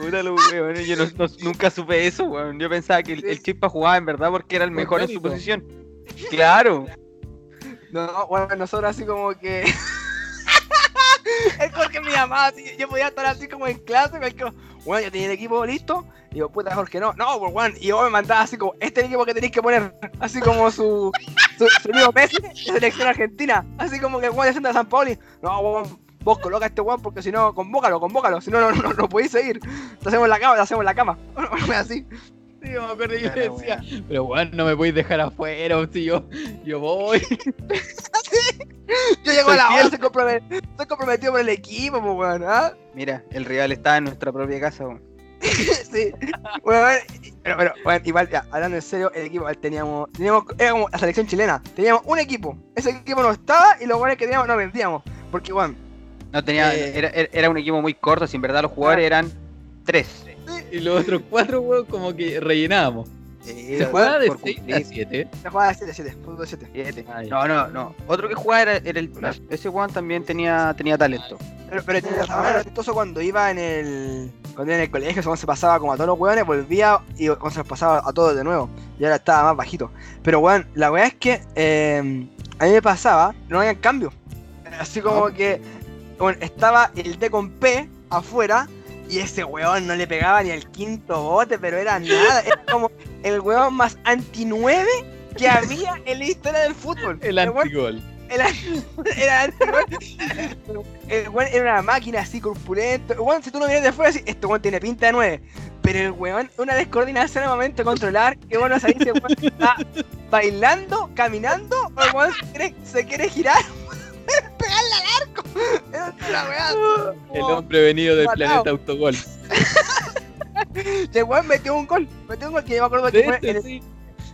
Puta lo weón, yo no- no- nunca supe eso, weón. Yo pensaba que el, el Chispa jugaba en verdad porque era el mejor en su posición. Claro. No, bueno, nosotros así como que. el Jorge me llamaba así, yo podía estar así como en clase, cualquier- bueno, yo tenía el equipo listo, digo, puta Jorge, no, no, pues bueno, y yo me mandaba así como, este es el equipo que tenéis que poner, así como su, su, su amigo Messi de selección argentina, así como que Juan de San Pauli, no, vos coloca a este Juan porque si no, convócalo, convócalo, si no, no, no, no podéis seguir, te hacemos la cama, te hacemos la cama, así. Sí, yo me acuerdo yo Claro, decía, pero weón, no me podéis dejar afuera, si yo, yo voy. Yo llego a la hora, soy comprometido por el equipo, pues weón, ¿ah? Mira, el rival estaba en nuestra propia casa, weón. sí. Bueno, bueno, pero, pero, bueno, igual, ya, hablando en serio, el equipo, teníamos, teníamos, era como la selección chilena, teníamos un equipo, ese equipo no estaba y los buenos que teníamos no vendíamos, porque, bueno, No tenía, Eh. era, era- era un equipo muy corto, si en verdad los jugadores eran tres. Y los otros cuatro, weón, como que rellenábamos. Se se jugaba de por 6 a cumplir. 7. jugaba 7, 7, fútbol 7. Siete. Ah, ya. No, no, no. Otro que jugaba era, era el. Ese Juan también tenía, tenía talento. Pero, pero era cuando iba en el, cuando iba en el colegio, se pasaba como a todos los hueones, volvía y se los pasaba a todos de nuevo, y ahora estaba más bajito. Pero, weón, la weá es que eh, a mí me pasaba, no había cambio. Así como que, bueno, estaba el D con P afuera y ese weón no le pegaba ni al quinto bote, pero era nada. Era como el weón más anti-9 que había en la historia del fútbol. El weón antigol. era, era anti-gol. El weón era una máquina así corpulento. El weón, si tú lo miras de afuera, así, este weón tiene pinta de 9. Pero el weón, una descoordinación al momento de controlar, que bueno, si el weón está bailando, caminando, o el weón se quiere, se quiere girar, pegarle al arco. Era una weá. El hombre venido del Matao. planeta Autogol. El weón metió un gol. Metió un gol que yo me acuerdo que fue Este, el, sí.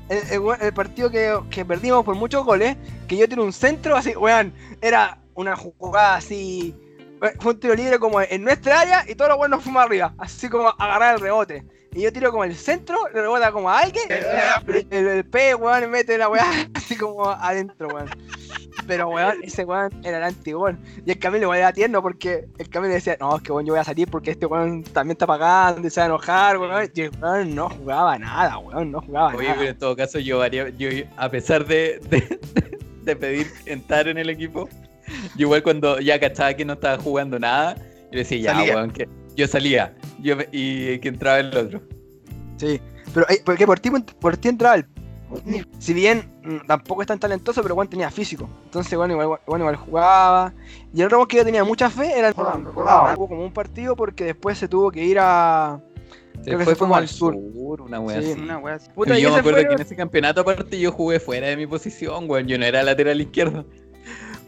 el, el weón- el partido que, que perdimos por muchos goles, que yo tiro un centro así, weón, era una jugada así, eh, fue un tiro libre como en nuestra área y todos los buenos fuimos arriba, así como a agarrar el rebote. Y yo tiro como el centro, le rebota como a alguien, el, el, el P, weón, mete la weá así como adentro, weón. Pero, weón, ese weón era el antigol. Y el Camilo igual era tierno porque el Camilo decía, no, es que weón, yo voy a salir porque este weón también está pagando y se va a enojar, weón. Y el weón no jugaba nada, weón, no jugaba Oye, nada. pero en todo caso, yo, haría- yo a pesar de, de, de pedir entrar en el equipo, yo igual cuando ya cachaba que no estaba jugando nada, yo decía, ya, Salía. weón, que yo salía yo, y que entraba el otro. Sí, pero eh, porque por ti, por ti entraba el. Si bien mm, tampoco es tan talentoso, pero Juan tenía físico. Entonces, bueno, igual, bueno, igual jugaba. Y el otro que yo tenía mucha fe era el. Hubo como un partido porque después se tuvo que ir a. Creo que se fue como al sur. sur, una wea Sí. así. Una wea así. Puta, yo me acuerdo fue- que en ese campeonato aparte yo jugué fuera de mi posición, weón. Yo no era lateral izquierdo.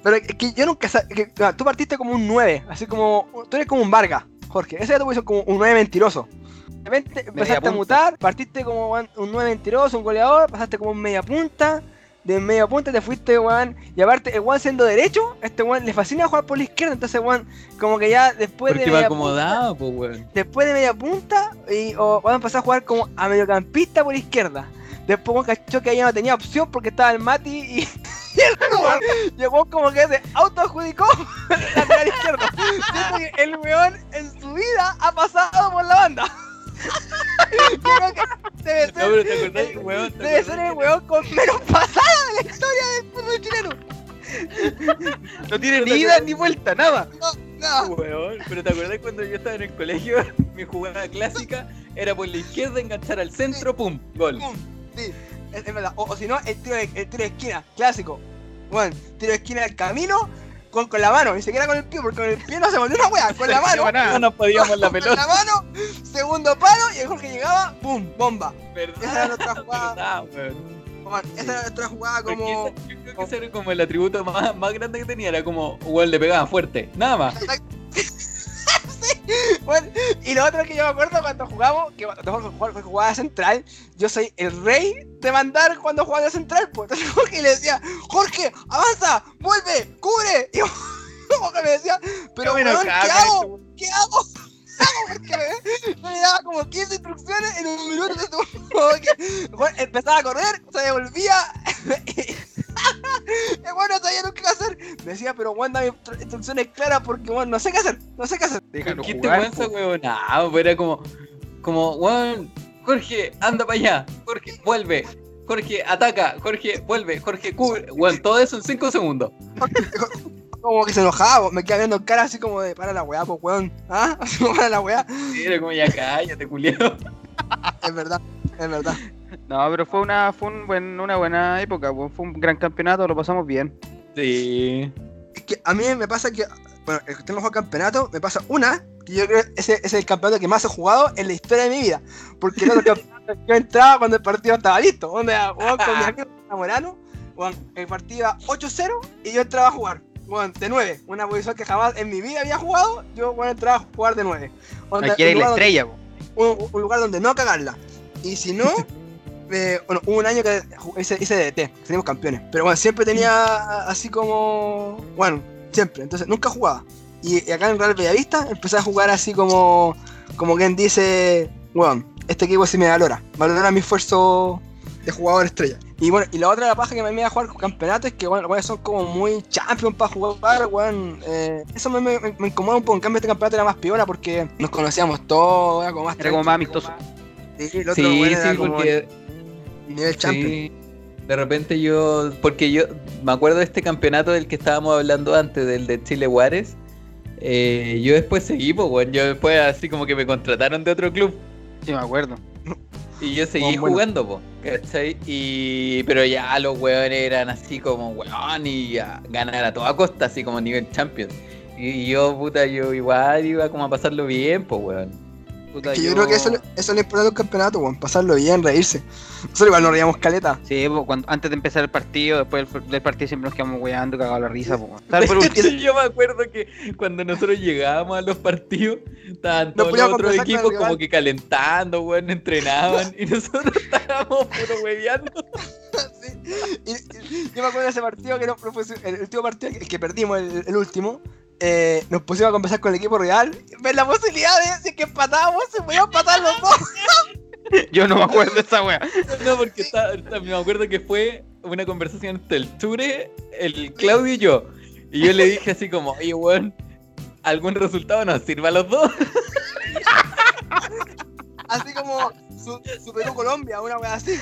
Pero es que yo nunca. que- tú partiste como un 9, así como. Tú eres como un Vargas, Jorge. Ese era tu posición como un 9 mentiroso. De repente empezaste a mutar, partiste como un 9 mentiroso, un goleador, pasaste como un media punta. De media punta te fuiste, weón. Y aparte, el weón siendo derecho, este weón le fascina jugar por la izquierda. Entonces, weón, como que ya después Porque de. iba media acomodado, pues, weón. después de media punta, y, o weón empezó a jugar como a mediocampista por izquierda. Después, cachó que ya no tenía opción porque estaba el Mati y. y el weón llegó como que se autoadjudicó. Siento que el weón en su vida ha pasado por la banda. Creo que debe No, ser, pero te acordás, weón. ¿te debe ser el weón con menos pasada de la historia del fútbol chileno. No tiene ni ida ni vuelta, nada. No. Weón, pero ¿te acordás cuando yo estaba en el colegio? Mi jugada clásica era por la izquierda, enganchar al centro, pum, gol. Pum. Sí, es, es verdad. O, o si no, el tiro, de, el tiro de esquina, clásico. Bueno, tiro de esquina del camino con, con la mano, ni siquiera con el pie, porque con el pie no se volvió una wea, con la mano. No nos podíamos la con pelota. la mano, segundo palo y el Jorge llegaba, ¡pum! Bomba. verdad. Esa era nuestra jugada. verdad, esa era nuestra jugada como. esa- yo creo que ese era como el atributo más, más grande que tenía, era como, weón, le pegaba fuerte, nada más. Bueno, y lo otro que yo me acuerdo cuando jugamos, que cuando jugaba, central, yo soy el rey de mandar cuando jugaba de central, pues entonces Jorge le decía, Jorge, avanza, vuelve, cubre, y Jorge me decía, pero Qué bueno, ¿qué hago? ¿Qué hago? ¿Qué hago? Porque me, le daba como 15 instrucciones en un minuto, entonces, como que, weón, empezaba a correr, se devolvía, y bueno, no sabía nunca qué hacer, me decía, pero weón, dame instru- instrucciones claras porque weón, no sé qué hacer, no sé qué hacer. Déjalo ¿Qué te jugar, weón po. huevonada? pues Era como, como, weón, Jorge, anda para allá, Jorge, vuelve, Jorge, ataca, Jorge, vuelve, Jorge, cubre, weón, todo eso en 5 segundos. como que se enojaba, me quedaba viendo en cara así como de para la weá, pues weón, ¿ah? Así como para la weá. Era como, ya cállate, culiao. Es verdad, es verdad. No, pero fue una, fue un buen, una buena época, fue un gran campeonato, lo pasamos bien. Sí. Es que a mí me pasa que, bueno, el que tengo juego campeonato, me pasa una, que yo creo que ese, ese es el campeonato que más he jugado en la historia de mi vida. Porque el otro campeonato yo entraba cuando el partido estaba listo, donde jugaba con mi amigo Zamorano, el partido iba 8-0 y yo entraba a jugar. Bueno, de 9, una posición que jamás en mi vida había jugado, yo bueno, entraba a jugar de 9. Onda, Aquí eres la donde- estrella, po. un, un lugar donde no cagarla. Y si no, eh, bueno, hubo un año que hice, hice DT, teníamos campeones. Pero bueno, siempre tenía así como. Bueno, siempre. Entonces nunca jugaba. Y, y acá en Real Bellavista empecé a jugar así como. Como quien dice. Bueno, este equipo sí me valora. Valora mi esfuerzo de jugador estrella. Y bueno, y la otra la paja que me iba a jugar campeonatos es que bueno, los son como muy champion para jugar, weón. Eh, eso me, me, me incomoda un poco. En cambio, este campeonato era más piola porque nos conocíamos todos, era como más Era como más amistoso. Sí, el otro Sí, era sí, como porque nivel champion. Sí, de repente yo, porque yo me acuerdo de este campeonato del que estábamos hablando antes, del de Chile Juárez. eh, yo después seguí, pues, weón, yo después así como que me contrataron de otro club Sí, me acuerdo. y yo seguí bueno. jugando, po, ¿cachai? Y, pero ya los weones eran así como, weón, y a ganar a toda costa, así como nivel champion. Y yo, puta, yo igual iba como a pasarlo bien, pues, weón. Puta, Que yo creo que eso, eso es lo importante de un campeonato, weón, pasarlo bien, reírse. Nosotros igual nos reíamos caleta. Sí, po, cuando, antes de empezar el partido, después del, del partido siempre nos quedamos weando, cagados la risa, po. El último. Yo me acuerdo que cuando nosotros llegábamos a los partidos, estaban todos los otros el equipos como que calentando, weón, entrenaban, y nosotros estábamos puro hueveando. Sí. Y, y- yo me acuerdo de ese partido que no, fue el último partido que, que perdimos, el, el último. Eh, nos pusimos a conversar con el equipo real, ver la posibilidad de es que empatábamos, se podían empatar los dos. Yo no me acuerdo de esa wea. No, porque está- está- me acuerdo que fue una conversación entre el Ture, el Claudio y yo. Y yo le dije así como, oye, weón, ¿algún resultado nos sirva a los dos? Así como su, su Perú-Colombia, una wea así.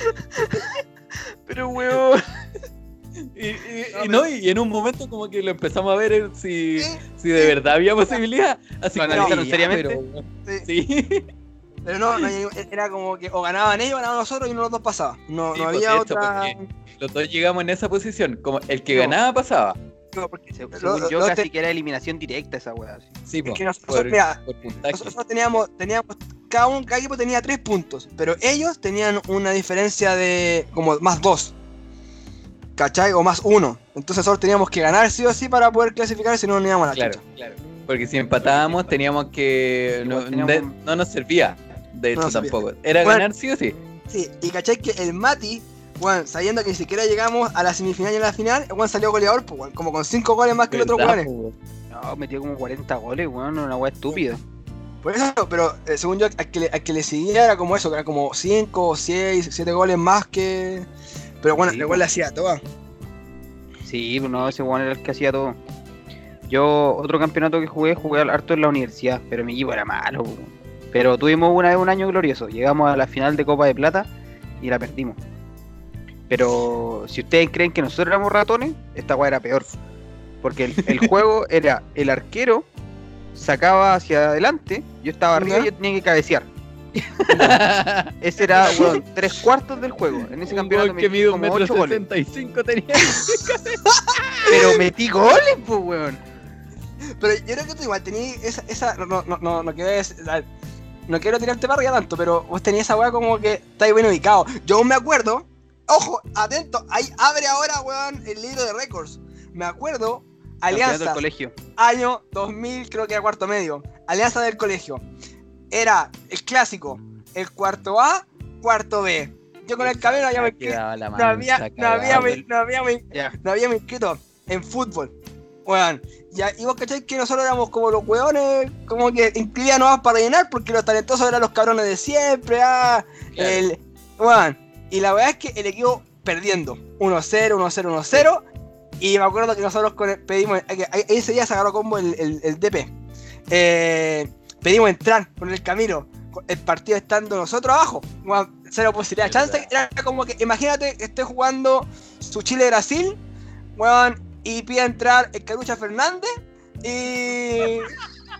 Pero weón. Y, y- No, y no, y en un momento como que lo empezamos a ver eh, si, Sí, si de verdad había posibilidad. Así ¿Lo analizaron seriamente? pero, sí. sí. Pero no, no, era como que o ganaban ellos o ganaban nosotros y uno de los dos pasaba. No, Sí, no pues, había hecho, otra. Los dos llegamos en esa posición. Como el que No. ganaba pasaba. no, porque Se- lo- Según lo- yo, lo casi te- que era eliminación directa esa wea. sí. Es que nosotros, por, mira, por puntaje. nosotros teníamos, teníamos, cada uno, cada equipo tenía tres puntos, pero ellos tenían una diferencia de como más dos. ¿Cachai? O más uno. Entonces nosotros teníamos que ganar sí o sí para poder clasificar, si no nos íbamos a la Claro, chucha. claro. Porque si empatábamos teníamos que... No, Igual teníamos de- un- no nos servía. De hecho, No servía. tampoco. Era Bueno. ganar sí o sí. Sí, y cachai que el Mati, bueno, sabiendo que ni siquiera llegamos a la semifinal y a la final, el weón salió goleador, pues, como con cinco goles más que el otro ¿Verdad, weón. po, weón? No, metió como 40 goles, weón, una wea estúpida. Por eso, pero eh, según yo, al que, le, al que le seguía era como eso, que era como 5, 6, 7 goles más que. Pero bueno, Sí, el le hacía toda. Sí, pues no, ese weón era el que hacía todo. Yo, otro campeonato que jugué, jugué al harto en la universidad, pero mi equipo era malo. Pero tuvimos una vez un año glorioso. Llegamos a la final de Copa de Plata y la perdimos. Pero si ustedes creen que nosotros éramos ratones, esta weá era peor. Porque el, el juego era el arquero sacaba hacia adelante, yo estaba arriba y yo tenía que cabecear. Ese era, weón, tres cuartos del juego. En ese Un campeonato weón que metí como metro ocho goles. sesenta y cinco tenía. Pero metí goles, pues, weón. Pero yo creo que tú igual tenías esa. esa no, no, no, no quiero no quiero tirarte para arriba tanto, pero vos tenías esa weá como que estáis bien ubicado. Yo aún me acuerdo, ojo, atento, ahí abre ahora, weón, el libro de récords. Me acuerdo, Campeonato del Alianza, colegio. año 2000, creo que era cuarto medio. Alianza del colegio. Era el clásico, el cuarto A, cuarto B. Yo con el camino ya me inscri- Quedaba la no había, mancha no había, me- no había, me- no habíamos inscrito en fútbol. Weón, ya, y vos cacháis que nosotros éramos como los weones, como que inscribían nomás para rellenar, porque los talentosos eran los cabrones de siempre, ah, Claro. el, weón. Y la verdad es que el equipo perdiendo, 1-0, 1-0, 1-0, y me acuerdo que nosotros pedimos, ese día se agarró combo el, el, el DP. Eh, pedimos entrar con el camino, el partido estando nosotros abajo, cero posibilidad de chance, era como que, imagínate que esté jugando su Chile-Brasil, weón, y pide entrar el Carucha Fernández y.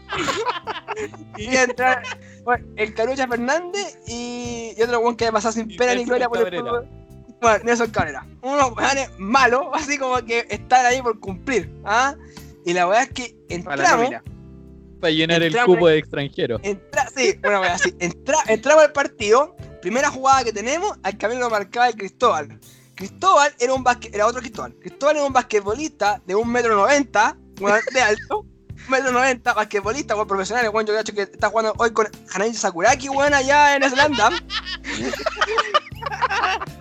pide entrar weón, el Carucha Fernández y, y otro weón que pasado sin Y pena ni gloria por el. Bueno, Nelson Cabrera. Unos weones malos, así como que están ahí por cumplir. ¿ah? Y la verdad es que Para la entramos. Para llenar el cupo de extranjero. Entra, sí, así. Entra, entramos al partido. Primera jugada que tenemos, al camino lo marcaba el Cristóbal. Cristóbal era un basque, era otro Cristóbal. Cristóbal era un basquetbolista de un metro noventa, de alto. Un metro noventa, basquetbolista, weón, profesional, weón, yo que está jugando hoy con Hanashi Sakuraki, weón, allá en Islanda.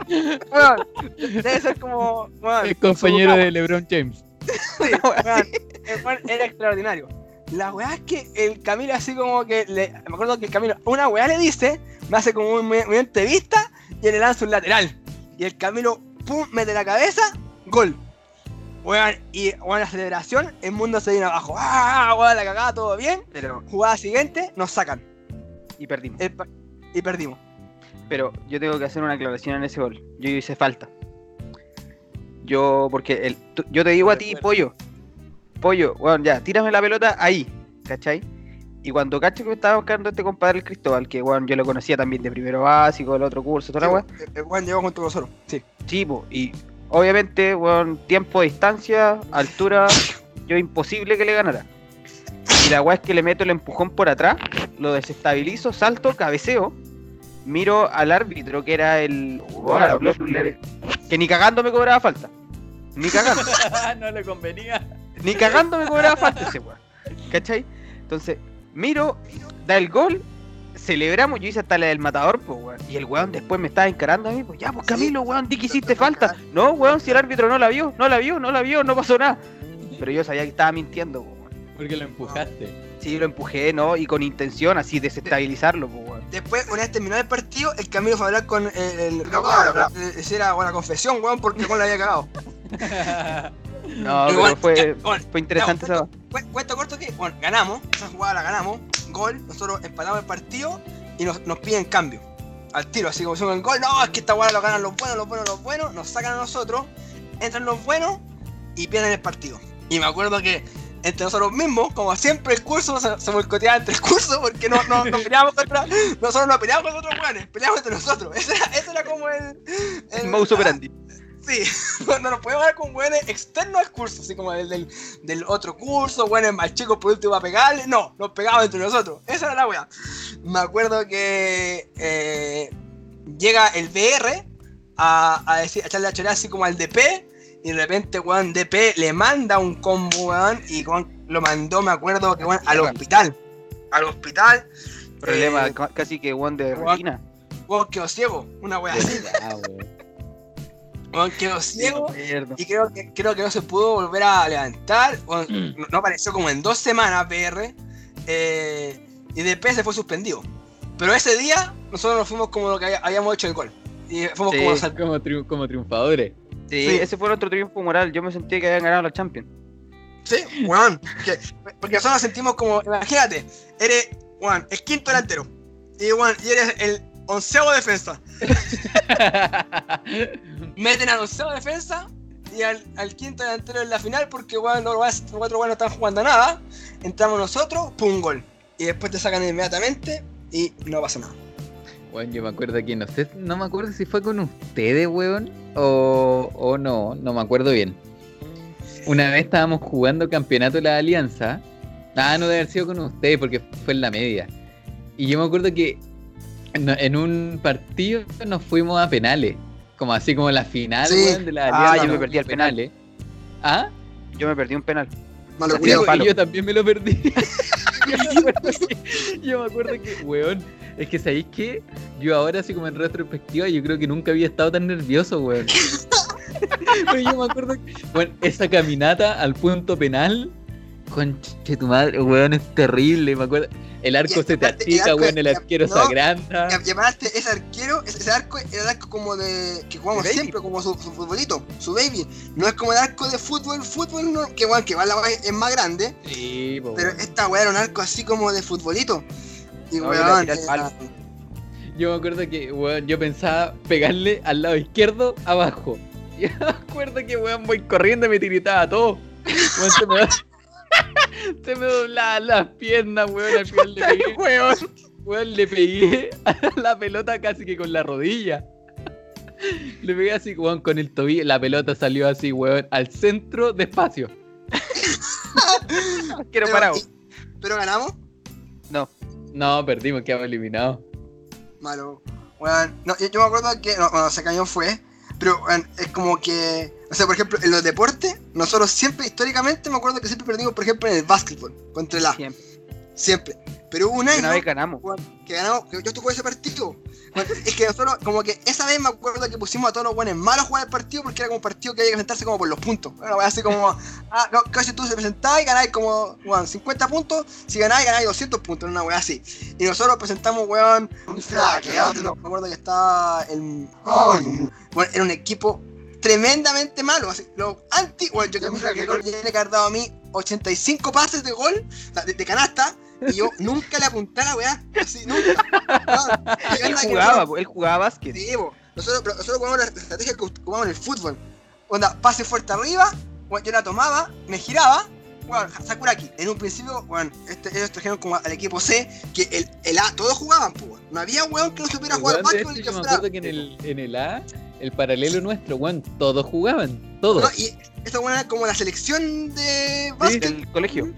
Weón, debe ser como, su compañero de LeBron James. Sí, el weón era extraordinario. La weá es que el Camilo así como que le, me acuerdo que el Camilo una weá le dice, me hace como un movimiento de vista y le lanza un lateral. Y el Camilo, pum, mete la cabeza, gol. Weón, y weón, la celebración, el mundo se viene abajo. ¡Ah! Weón, la cagada, todo bien. Pero, Jugada siguiente, nos sacan. y perdimos. El y perdimos. Pero yo tengo que hacer una aclaración en ese gol. Yo hice falta. Yo, porque el, yo te digo a ti, pollo. Pollo, bueno, ya, tírame la pelota ahí, ¿cachai? Y cuando cacho que me estaba buscando este compadre el Cristóbal, que bueno, yo lo conocía también de primero básico, del otro curso, toda la weá. el, el weón llegó junto con nosotros. Sí. Sí, po, y obviamente, bueno, tiempo, distancia, altura, yo imposible que le ganara. Y la weá es que le meto el empujón por atrás, lo desestabilizo, salto, cabeceo, miro al árbitro que era el. Que ni cagando me cobraba falta. Ni cagando. no le convenía. Ni cagando me cobraba falta ese weón. ¿Cachai? Entonces, miro, da el gol, celebramos, yo hice hasta la del matador, pues weón. Y el weón después me estaba encarando a mí, pues ya, pues Camilo, weón, di que hiciste falta. No, weón, si el árbitro no la vio, no la vio, no la vio, no pasó nada. Pero yo sabía que estaba mintiendo, pues, weón. Porque lo empujaste. Sí, lo empujé, ¿no? Y con intención, así, desestabilizarlo, pues weón. Después, una vez terminado el partido, el Camilo fue a hablar con el. el, esa era una confesión, weón, porque el weón la había cagado. No, pero fue, ya, bueno, fue interesante esa. Cu- Cuento corto que, bueno, ganamos, esa jugada la ganamos, gol, nosotros empatamos el partido y nos, nos piden cambio. Al tiro, así como hicimos el gol, no, es que esta jugada lo ganan los buenos, los buenos, los buenos, nos sacan a nosotros, entran los buenos y pierden el partido. Y me acuerdo que entre nosotros mismos, como siempre el curso se, se boicoteaba entre el curso porque no, no, no peleábamos contra, nosotros no peleábamos con otros buenos, peleábamos entre nosotros. Ese era, ese era como el... El modus operandi. Sí, no nos podemos hablar con weones externos al curso, así como del, del, del otro curso, weones más chicos por último a pegarle. No, nos pegábamos entre nosotros. Esa era la wea. Me acuerdo que eh, llega el BR a, a, decir, a echarle a chorar así como al DP. Y de repente, weón, DP le manda un combo, weón, y weón, lo mandó, me acuerdo, que weón, al hospital. Al hospital, Problema Eh, ca- casi que weón de weón. retina. weón, quedó ciego. Una wea así, Weón, quedó ciego. Y creo que, creo que no se pudo volver a levantar. o no, no apareció como en dos semanas PR. eh, y después se fue suspendido. Pero ese día nosotros nos fuimos como lo que había- habíamos hecho el gol. Y fuimos Sí. como los Como, triun- como triunfadores. Sí, Sí. ese fue otro triunfo moral. Yo me sentía que habían ganado la Champions. Sí, weón. que- porque nosotros nos sentimos como. Imagínate, eres, weón, el quinto delantero. Y, weón, y eres el onceavo defensa. Meten al onceavo defensa y al, al quinto delantero en la final porque weón, los los cuatro weón no están jugando nada. Entramos nosotros, pum, gol. Y después te sacan inmediatamente y no pasa nada. Bueno, yo me acuerdo que no sé, no me acuerdo si fue con ustedes, weón, o, o no, no me acuerdo bien. Una vez estábamos jugando campeonato de la Alianza. Ah, no debe haber sido con ustedes porque fue en la media. Y yo me acuerdo que en, en un partido nos fuimos a penales. Como así como la final, Sí. weón, de la Ah, Alianza, yo me perdí el a penales. ¿Ah? Yo me perdí un penal. Malo Sí, culiao. Palo. yo también me lo perdí. yo, me acuerdo que, yo me acuerdo que, weón, es que sabéis que yo ahora, así como en retrospectiva, yo creo que nunca había estado tan nervioso, weón. Pero yo me acuerdo que, weón, esa caminata al punto penal, conche tu madre, weón, es terrible. Me acuerdo, el arco se te aparte, el achica, weón, el arquero se agranda. Y aparte, ese arquero, ese, arco era el arco como de. que jugamos siempre, como su, su futbolito, su baby. No es como el arco de fútbol, fútbol, no, que bueno, que va la es más grande, Sí, po, pero weón. esta weá era un arco así como de futbolito. Y No, weón, era- palo. Yo me acuerdo que, weón, yo pensaba pegarle al lado izquierdo abajo. Yo me acuerdo que, weón, voy corriendo y me tiritaba todo. Weón, se me, se me doblaban las piernas, weón, al final le pegué. weón, weón, le pegué a la pelota casi que con la rodilla. Le pegué así, weón, con el tobillo. La pelota salió así, weón, al centro despacio. Quiero pero, parado. pero ganamos. No. No, perdimos, quedamos eliminados. Malo. Weón, no, yo, yo me acuerdo que. No, bueno, ese cañón fue. Pero weón, es como que. O sea, por ejemplo, en los deportes, nosotros siempre, históricamente, me acuerdo que siempre perdimos, por ejemplo, en el básquetbol, contra el A. Siempre. Siempre. Pero hubo un año Una vez ganamos. que ganamos, que yo estuve ese partido. Es que nosotros, como que esa vez me acuerdo que pusimos a todos los buenos malos a jugar el partido porque era como un partido que había que presentarse como por los puntos. Bueno, así como, ah, no, casi tú se presentabas y ganáis como, weón, 50 puntos, si ganáis, ganáis 200 puntos, una weá así. Y nosotros presentamos, weón, un flaqueado, me acuerdo que estaba el. Bueno, era un equipo tremendamente malo. Así, lo anti, bueno, yo que me que tiene que haber dado a mí 85 pases de gol, de, de canasta, y yo nunca le apunté a la weá. Así, nunca. No, Él jugaba, él jugaba básquet. Sí, po. nosotros, pero nosotros jugamos la estrategia que jugamos en el fútbol. Onda, pase fuerte arriba, yo la tomaba, me giraba, bueno, Sakuraki. En un principio, bueno, este, ellos trajeron como al equipo C, que el, el A, todos jugaban, pues, weón. No había weón que no supiera jugar básquetbol que yo me acuerdo que en el, en el A, el paralelo nuestro, weón, todos jugaban. Todos. No, y esta weón era como la selección de básquet Del colegio.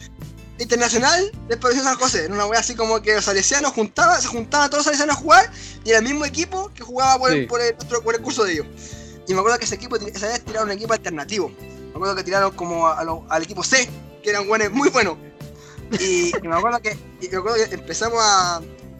Internacional Provincia de San José. Era una wea así como que los salesianos juntaban, se juntaban todos los salesianos a jugar y era el mismo equipo que jugaba por, el, por, el, por el curso de ellos. Y me acuerdo que ese equipo, esa vez tiraron un equipo alternativo. Me acuerdo que tiraron como a lo- al equipo C, que eran buenos muy buenos. Y, y me acuerdo que, y me acuerdo que empezamos a,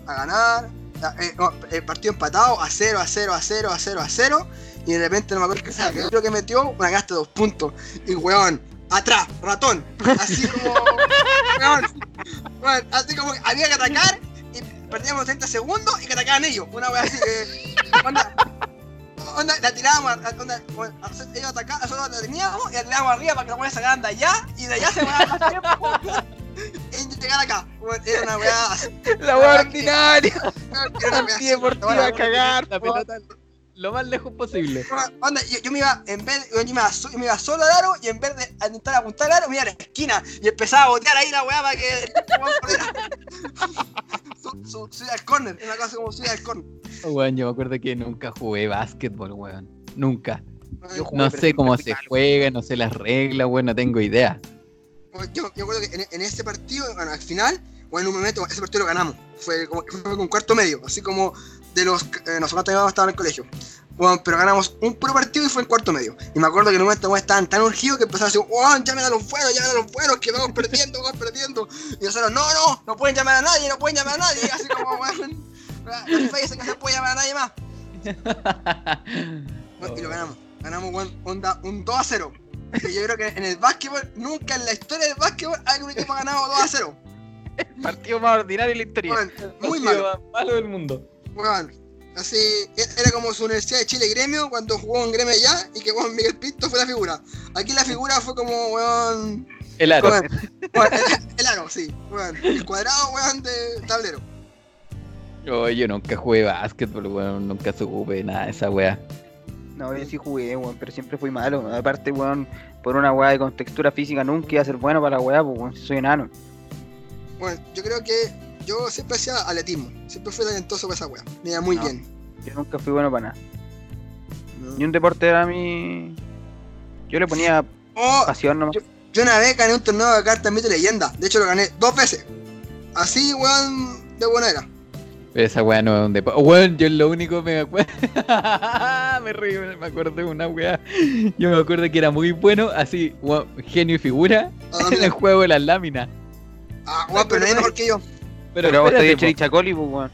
a ganar, a- eh, el partido empatado a 0, a 0, a 0, a 0, a 0. Y de repente no me acuerdo que que creo que metió, una gasta dos puntos. Y weón, atrás, ratón. Así como. weón, así como que había que atacar y perdíamos 30 segundos y que atacaban ellos. Una wea así que. Onda, onda, la tirábamos, a- onda, bueno, a- ellos atacaban, nosotros la teníamos y la tirábamos arriba para que la wea sacaran de allá y de allá se van tiempo. Y llegar acá. Era una weá. La wea ordinaria. Era una a cagar. La pelota lo más lejos posible. Onda, yo, yo me iba, en vez yo me iba, so- yo me iba solo al aro y en vez de intentar apuntar al aro, me iba a la esquina y empezaba a botear ahí la weá para que el weón corriera. su, su, su al corner, una cosa como subir al corner. Weón, yo me acuerdo que nunca jugué básquetbol, weón. Nunca. Yo jugué, No sé cómo se juega, no sé las reglas, weón, no tengo idea. Yo, yo recuerdo que en, en ese partido, bueno, al final, o en un momento, ese partido lo ganamos. Fue, como, fue con cuarto medio, así como de los. Eh, nosotros también estábamos en el colegio. Bueno, pero ganamos un puro partido y fue en cuarto medio. Y me acuerdo que en un momento estaban tan urgidos que empezaron a decir, ¡Weón, llamen a los buenos, llamen a los buenos, que vamos perdiendo, vamos perdiendo! Y nosotros, no, no, no pueden llamar a nadie, no pueden llamar a nadie. Así como, weón, la FIFA dice que no se puede llamar a nadie más. Bueno, y lo ganamos. Ganamos weón, onda, un 2 a 0. Y yo creo que en el básquetbol, nunca en la historia del básquetbol hay un equipo ganado 2 a 0. Partido más ordinario de la historia. Muy Partido malo. más malo del mundo. Weón. Así, e- era como su Universidad de Chile Gremio cuando jugó en Gremio allá y que weón, Miguel Pinto fue la figura. Aquí la figura fue como, weón. El aro. el, el aro, sí, weón. El cuadrado, weón, de tablero. Oh, yo nunca jugué básquetbol, weón. Nunca supe nada de esa weá. No, yo sí jugué, weón, pero siempre fui malo. Aparte, weón, por una weá de contextura física nunca iba a ser bueno para la weá, pues, weón, soy enano. Bueno, yo creo que yo siempre hacía atletismo. Siempre fui talentoso para esa weá. Me iba muy No. bien. Yo nunca fui bueno para nada. Ni un deporte era mi. Yo le ponía Oh, pasión nomás. Yo una vez gané un torneo de cartas mito leyenda. De hecho, lo gané dos veces. Así, weón, de buena era. Esa weá no es un deporte. Weón, yo lo único me acuerdo. me río, me acuerdo de una weá. Yo me acuerdo que era muy bueno, así, weón, genio y figura, en el juego de las láminas. Ah, weón, pero no es mejor que yo. Pero, Pero vos te espérate, dio po. Cherichacoli, pues, weón.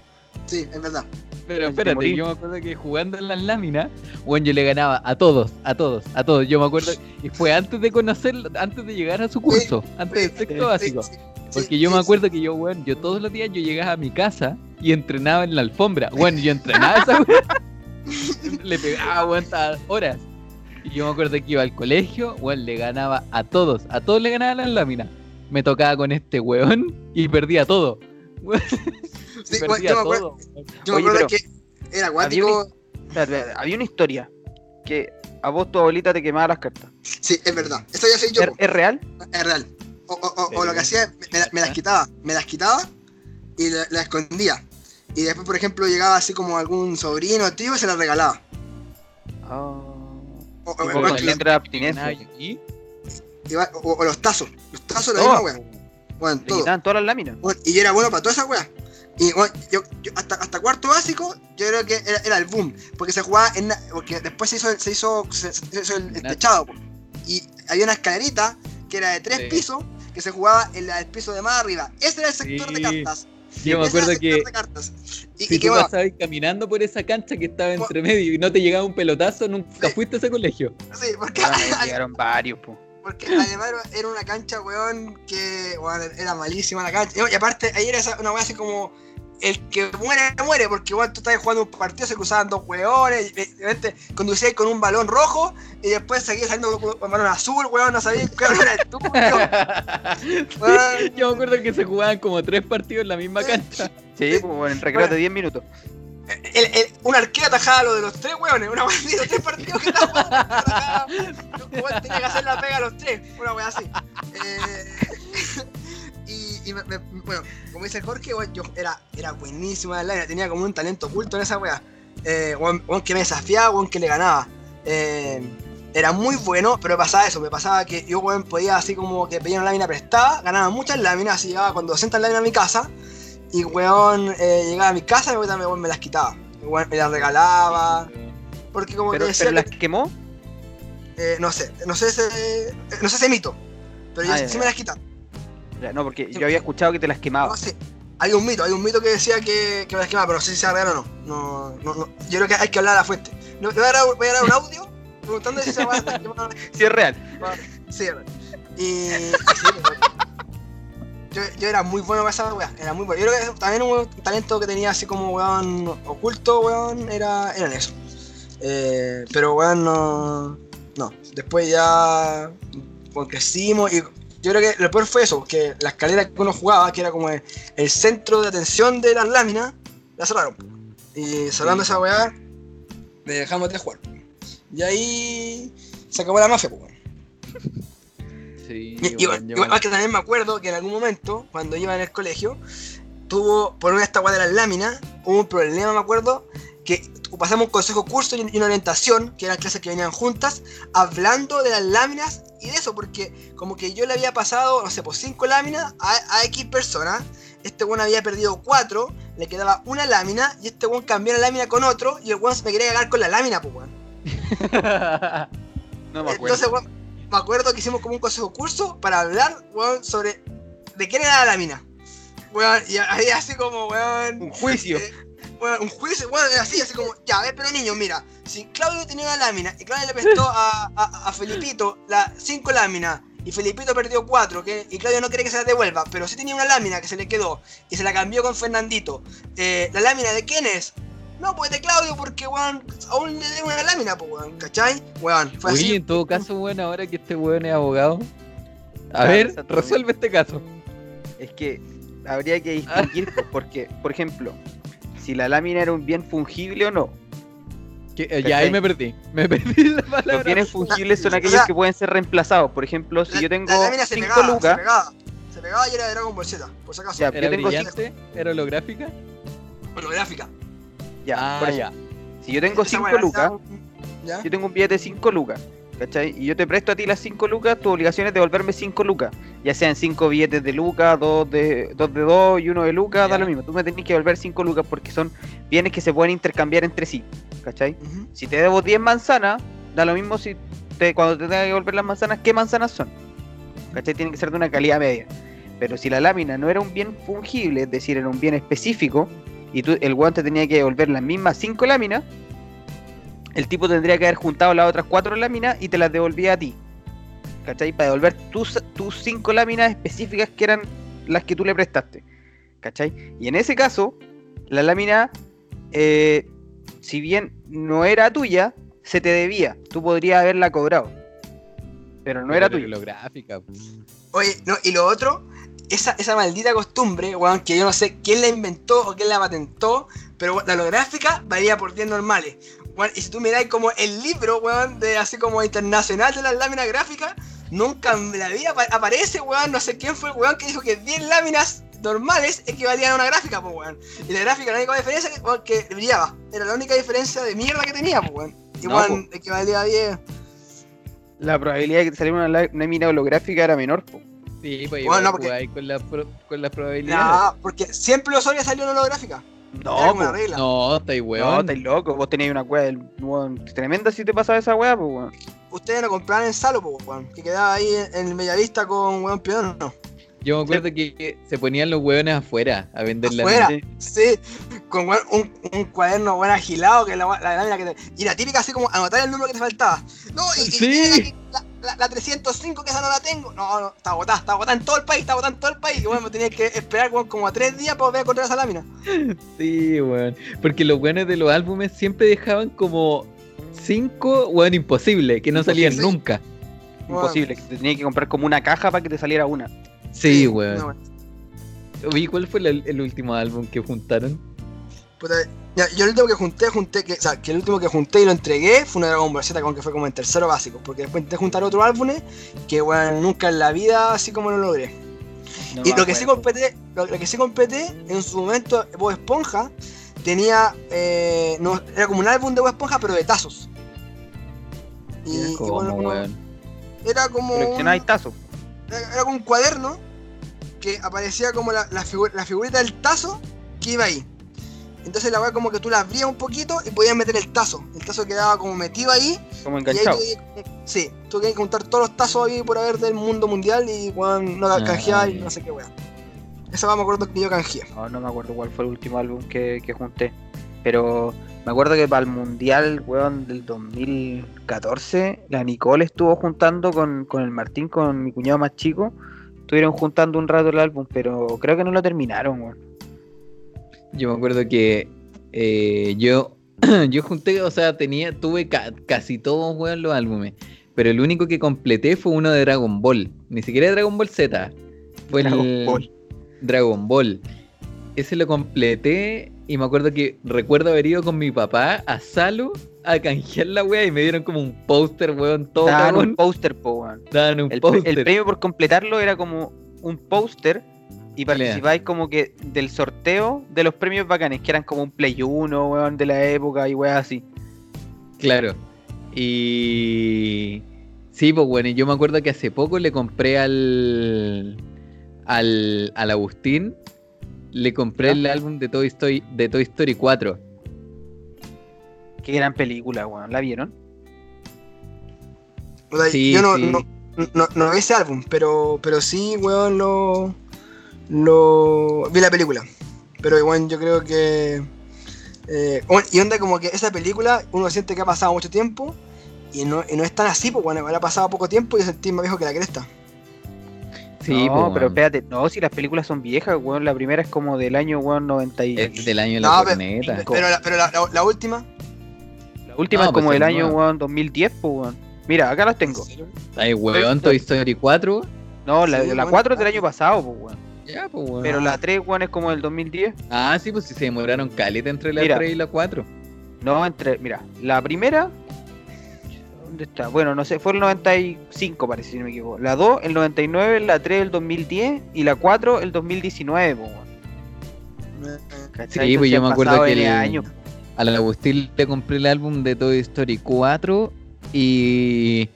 Sí, es verdad. Pero Te espérate, yo me acuerdo que jugando en las láminas, bueno, yo le ganaba a todos, a todos, a todos. Yo me acuerdo, y fue antes de conocerlo, antes de llegar a su curso, antes del sexto básico. Sí, sí, Porque sí, yo me sí, acuerdo que yo, weón, yo todos los días yo llegaba a mi casa y entrenaba en la alfombra. Bueno, yo entrenaba esa weón. Le pegaba, weón, hasta horas. Y yo me acuerdo que iba al colegio, weón, le ganaba a todos, a todos le ganaba las láminas. Me tocaba con este weón y perdía todo. Sí, yo me acuerdo, me que era acuático. Espérate, Había una historia que a vos tu abuelita te quemaba las cartas. Sí, es verdad. Esto ya soy yo. ¿Es, real? Es real. O, o- o- o lo que hacía, me, me las quitaba. Me las quitaba y la- las escondía. Y después, por ejemplo, llegaba así como algún sobrino o tío y se las regalaba. Ah. O, Nada, abstinencia. y o- o los tazos. Los tazos, la Todas, misma wea. Bueno, Le todo. quitaban todas las láminas. Bueno, y yo era bueno para toda esa wea. Y bueno, yo, yo hasta, hasta cuarto básico, yo creo que era, era el boom. Porque se jugaba en. Porque después se hizo, se hizo, se, se hizo el, el techado. Y había una escalerita que era de tres Sí. pisos que se jugaba en la del piso de más arriba. Ese era el sector de cartas. Yo me acuerdo que. Y, si y que tú bueno, pasabas caminando por esa cancha que estaba entre medio y no te llegaba un pelotazo, nunca Sí. fuiste a ese colegio. sí, porque, ahí llegaron varios, po. Porque además era- era una cancha, weón, que bueno, era malísima la cancha. Y aparte, ahí era una wea así como. El que muere, muere, porque weón, tú estabas jugando un partido, se cruzaban dos weones, y de repente conducías con un balón rojo, y después seguías saliendo con un balón azul, weón, no sabías qué era el tuyo. Weón, Yo me acuerdo que se jugaban como tres partidos en la misma cancha. Sí, pues bueno, en recreo de 10 minutos. El, el- un arquero atajaba lo de los tres weones, una wea así, los tres partidos que estaba atajaba, weón, tenía que hacer la pega a los tres, una wea así. Eh, y y me- bueno, como dice Jorge, weón, yo era, era buenísimo en la tenía como un talento oculto en esa wea. Eh, weón, weón que me desafiaba, weón que le ganaba. Eh, era muy bueno, pero me pasaba eso, me pasaba que yo weón, podía así como que pedía una lámina prestada, ganaba muchas láminas, así llegaba con 200 láminas a mi casa, y weón eh, llegaba a mi casa y weón, me, weón, me las quitaba. Weón, me las regalaba, porque como Pero, que decía pero las que- quemó. eh, no sé, no sé ese, no sé ese mito, pero yo Ah, sí, ya, sí ya. me las quitaba. No, porque yo había escuchado que te las quemaba. No sé. Hay un mito, hay un mito que decía que, que me las quemaba, pero no sé si sea real o no. No, no, no. Yo creo que hay que hablar a la fuente. No, voy, a dar, voy a dar un audio preguntando si se va a. Sí, es real. Sí, es real. Y. y sí, pues, yo, yo era muy bueno para esa weá, era muy bueno. Yo creo que también un talento que tenía así como weón oculto, weón, era, era en eso. Eh, pero weón no. No. Después ya. Pues crecimos y yo creo que lo peor fue eso, que la escalera que uno jugaba, que era como el, el centro de atención de las láminas, la cerraron. Y cerrando esa weá, dejamos de jugar. Y ahí se acabó la mafia, pues, weón. Sí, Y- yo igual que también me acuerdo que en algún momento, cuando iba en el colegio, tuvo, por una esta de las láminas, hubo un problema, me acuerdo, que pasamos un consejo curso y y una orientación, que eran clases que venían juntas, hablando de las láminas y de eso, porque como que yo le había pasado, no sé, por cinco láminas a, a X personas, este weón había perdido cuatro, le quedaba una lámina, y este weón cambió la lámina con otro, y el weón se me quería cagar con la lámina, pues weón. No me acuerdo. Entonces, weón, me acuerdo que hicimos como un consejo curso para hablar, weón, sobre de quién era la lámina. Weón, y ahí así como, weón. Un juicio. eh, weón, un juicio, weón, así, así como, ya, a ver, pero niños, mira, si Claudio tenía una lámina y Claudio le prestó a, a, a Felipito las cinco láminas y Felipito perdió cuatro, que, y Claudio no quiere que se las devuelva, pero sí tenía una lámina que se le quedó y se la cambió con Fernandito. Eh, ¿La lámina de quién es? No, pues de Claudio, porque, weón, aún le debo una lámina, pues, weón, ¿cachai? Weón, fue Oye, así. en todo caso, bueno, ahora que este weón es abogado. A Ah, ver, resuelve este caso. Es que habría que distinguir, pues, porque, por ejemplo, si la lámina era un bien fungible o no. Que- eh, ya ahí me perdí. Me perdí la palabra. Los bienes fungibles son o aquellos sea, que pueden ser reemplazados. Por ejemplo, si La- yo tengo la lámina se 5 pegaba, se lucas, pegaba. Se pegaba y era de Dragon Ball Z, por si acaso. Ya, ¿Era yo tengo brillante? ¿Era holográfica? Holográfica. Ya, ah, por eso, ya. si yo tengo Esa 5 weá, lucas, ¿Ya? yo tengo un billete de 5 lucas, ¿cachai? Y yo te presto a ti las 5 lucas, tu obligación es devolverme 5 lucas. Ya sean 5 billetes de lucas, 2 de 2 de 2 y uno de lucas, da lo mismo. Tú me tenés que devolver 5 lucas porque son bienes que se pueden intercambiar entre sí, ¿cachai? Si te debo 10 manzanas, da lo mismo si te, cuando te tenga que devolver las manzanas, ¿qué manzanas son? ¿Cachai? Tienen que ser de una calidad media. Pero si la lámina no era un bien fungible, es decir, era un bien específico, y tú, el weón te tenía que devolver las mismas 5 láminas, el tipo tendría que haber juntado las otras 4 láminas y te las devolvía a ti. ¿Cachai? Para devolver tus, tus 5 láminas específicas que eran las que tú le prestaste. ¿Cachai? Y en ese caso, la lámina, eh, si bien no era tuya, se te debía. Tú podrías haberla cobrado. Pero no era tuya. Holográfica. pues. Oye, no, y lo otro, esa, esa maldita costumbre, weón, que yo no sé quién la inventó o quién la patentó, pero weón, la holográfica valía por 10 normales. Weón, y si tú miráis como el libro, weón, de así como internacional de las láminas gráficas, nunca en la vida apa- aparece, weón, no sé quién fue el weón que dijo que 10 láminas normales equivalían a una gráfica, pues, weón. Y la gráfica, la única diferencia que, weón, que brillaba. Era la única diferencia de mierda que tenía, pues, weón. Y, No, equivalía a 10. La probabilidad de que te saliera una lá- lámina holográfica era menor. po. Sí, pues Bueno, no, porque- con, la pro- con las probabilidades. No, porque siempre los había salido en holográfica. No, po. regla. No, estáis no, weón. estáis loco. Vos teníais una weá tremenda si te pasaba esa weá, pues weón. ustedes lo compraban en Salo, weón, que quedaba ahí en, el Bellavista con weón Piedón, no. Yo me acuerdo que, que se ponían los weones afuera a vender la Afuera. lámina. Sí, con weón, un, un cuaderno weón agilado, que la, la lámina que te, Y la típica así como anotar el número que te faltaba. No, y, y Sí. tiene aquí la, la, la 305 que esa no la tengo. No, no, está agotada, está agotada en todo el país, está agotada en todo el país. Y bueno, me tenía que esperar como a tres días para poder encontrar esa lámina. Sí, weón. Porque los weones de los álbumes siempre dejaban como cinco, weón, imposible, que no salían nunca. Imposible, que te tenías que comprar como una caja para que te saliera una. Sí, no, weón. Oye, ¿cuál fue el, el último álbum que juntaron? Puta, ya, yo el último que junté, junté, que, o sea, que el último que junté y lo entregué fue una Dragon Ball Z, con que fue como en tercero básico, porque después intenté juntar otros álbumes que, bueno, nunca en la vida así como lo logré. No y lo que sí completé, lo, lo que sí completé, en su momento, Bob Esponja tenía, eh, no, era como un álbum de Bob Esponja, pero de tazos. Y, y ¿Cómo, bueno, no, weón? era como tazos. era era como un cuaderno que aparecía como la, la, figu- la figurita del tazo que iba ahí. Entonces la weá como que tú la abrías un poquito y podías meter el tazo. El tazo quedaba como metido ahí. Como Y ahí enganchado. tú- sí, tú tenías que juntar todos los tazos ahí por haber del mundo mundial y weón, no Ah, canjeaba y no sé qué weá. Esa weá me acuerdo que yo canjeé. No, no me acuerdo cuál fue el último álbum que, que junté. Pero me acuerdo que para el mundial, weón, del 2014, la Nicole estuvo juntando con, con el Martín, con mi cuñado más chico. Estuvieron juntando un rato el álbum, pero creo que no lo terminaron, weón. Yo me acuerdo que eh, yo, yo junté, o sea, tenía, tuve ca- casi todos, weón, los álbumes. Pero el único que completé fue uno de Dragon Ball. Ni siquiera de Dragon Ball Z. Fue Dragon el Ball. Dragon Ball. Ese lo completé y me acuerdo que recuerdo haber ido con mi papá a Salo a canjear la wea y me dieron como un póster, weón, todo Daban un póster, po, weón. Daban un El, pre- el póster. premio por completarlo era como un póster y participáis como que del sorteo de los premios bacanes, que eran como un Play 1, weón, de la época y weas así. Claro. Y. Sí, pues bueno, y yo me acuerdo que hace poco le compré al. al, al Agustín. Le compré ¿Ya? el álbum de Toy Story, de Toy Story 4. Qué gran película, weón. ¿La vieron? O sea, Sí, yo no, sí. no, no, no vi ese álbum, pero, pero sí, weón, lo, lo. Vi la película. Pero igual yo creo que. eh, y onda como que esa película uno siente que ha pasado mucho tiempo y no, y no es tan así, pues bueno, ha pasado poco tiempo y yo sentí más viejo que la cresta. Sí, no, pues, pero espérate, no, si las películas son viejas, weón. La primera es como del año, weón, 90 y... Es del año de la No, pero- corneta. Pero, la, pero la, la- la última. La última No, es como pues del es año, weón, 2010, pues, weón. Mira, acá las tengo. Ay, weón, Toy Story 4. No, la, Sí, la bueno, 4 es del año pasado, pues, weón. Ya, pues. Pero la 3, weón, es como del 2010. Ah, sí, pues si se demoraron caleta entre la Mira. 3 y la 4. No, entre. Mira, la primera. ¿Dónde está? Bueno, no sé, fue el 95, parece, si no me equivoco. La 2, el 99, la 3, el 2010 y la 4, el 2019, po, weón. ¿Cachai? Sí, pues yo me acuerdo que el- años. Al Agustín le compré el álbum de Toy Story 4 y,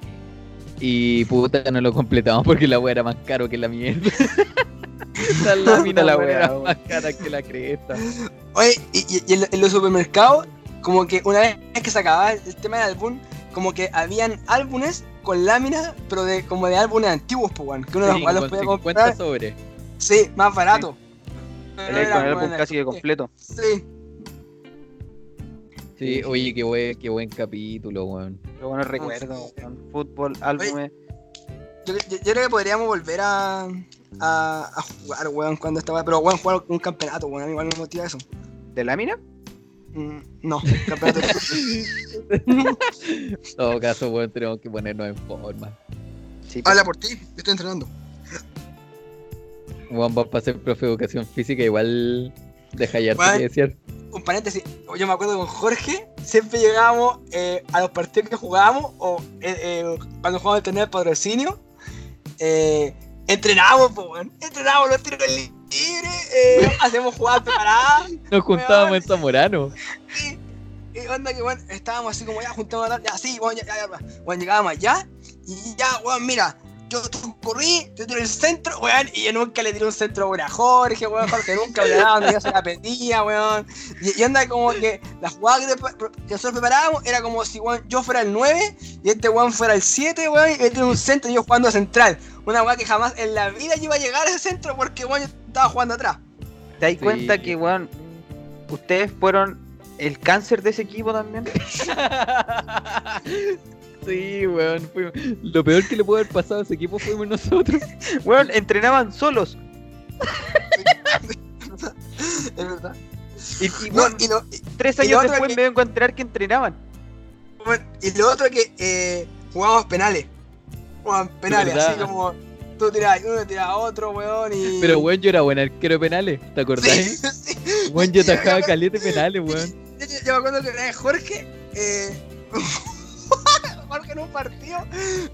Y puta, no lo completamos porque la wea era más caro que la mierda. la lámina La weón. más cara que la cresta. Oye, y, y- y en, los supermercados, como que una vez que se acababa el tema del álbum, como que habían álbumes con láminas, pero de como de álbumes antiguos, pues, weón, que uno Sí, los, los podía 50 comprar, sobres. sí, más barato. Con el álbum casi que completo. Sí, Sí, oye, qué buen, qué buen capítulo, weón. Pero bueno, recuerdo, weón. Fútbol, álbumes. Yo, yo- yo creo que podríamos volver a, a, a jugar, weón, cuando estaba. Pero, weón, jugar un campeonato, weón, igual me motiva eso. ¿De lámina? Mm, no, campeonato. En todo caso, weón, tenemos que ponernos en forma. Sí, Habla por ti, yo estoy entrenando. Weón, vas para ser profe de educación física, igual deja ya que decir. un paréntesis, yo me acuerdo con Jorge, siempre llegábamos eh, a los partidos que jugábamos, o eh, eh, cuando jugábamos el torneo de patrocinio, eh, entrenábamos, po, weón. entrenábamos los tiros libres, eh, hacemos jugadas preparadas, Nos juntábamos weón. en Zamorano. y, y onda que, bueno, estábamos así como ya, juntamos la ya, sí, bueno, ya, ya, ya, bueno, llegábamos allá, y ya, weón, mira, yo corrí, yo tiré el centro, weón, y yo nunca le tiré un centro weón, a Jorge, weón, Jorge nunca me daba donde yo se la pedía, weón. Y, y anda como que la jugada que, nosotros preparábamos era como si weón, yo fuera el 9 y este weón fuera el 7, weón, y él tiene un centro y yo jugando a central. Una weá que jamás en la vida yo iba a llegar a ese centro porque weón, yo estaba jugando atrás. ¿Te das Sí. cuenta que, weón, ustedes fueron el cáncer de ese equipo también? sí, weón. fuimos- Lo peor que le pudo haber pasado a ese equipo fuimos nosotros. Weón, entrenaban solos. Es verdad. Y, y, No, weón, y, lo, y- tres años después que- me vengo a enterar que entrenaban. Bueno, y lo otro que eh, jugábamos penales. Jugaban penales, ¿Verdad? así como tú tirabas uno, tiraba otro, weón, y. Pero, weón, yo era buen arquero de penales, ¿te acordás? Sí, sí. Weón, yo tajaba caliente penales, weón. Yo, yo- yo me acuerdo que una vez Jorge, eh, Jorge en un partido,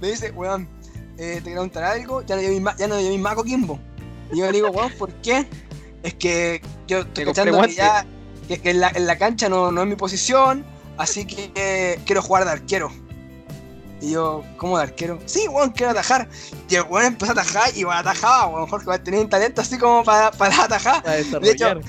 me dice, weón, eh, te quiero contar algo, ya no llevé mi, ma- ya no llevé mi maco Kimbo. Y yo le digo, weón, ¿por qué? Es que yo estoy cachando que ya, que, que en, la, en la cancha no, no es mi posición, así que eh, quiero jugar de arquero. Y yo, ¿cómo de arquero? Sí, weón, quiero atajar. Y el weón empezó a atajar y atajaba, weón, Jorge va a tener un talento así como para, para atajar. Para desarrollar.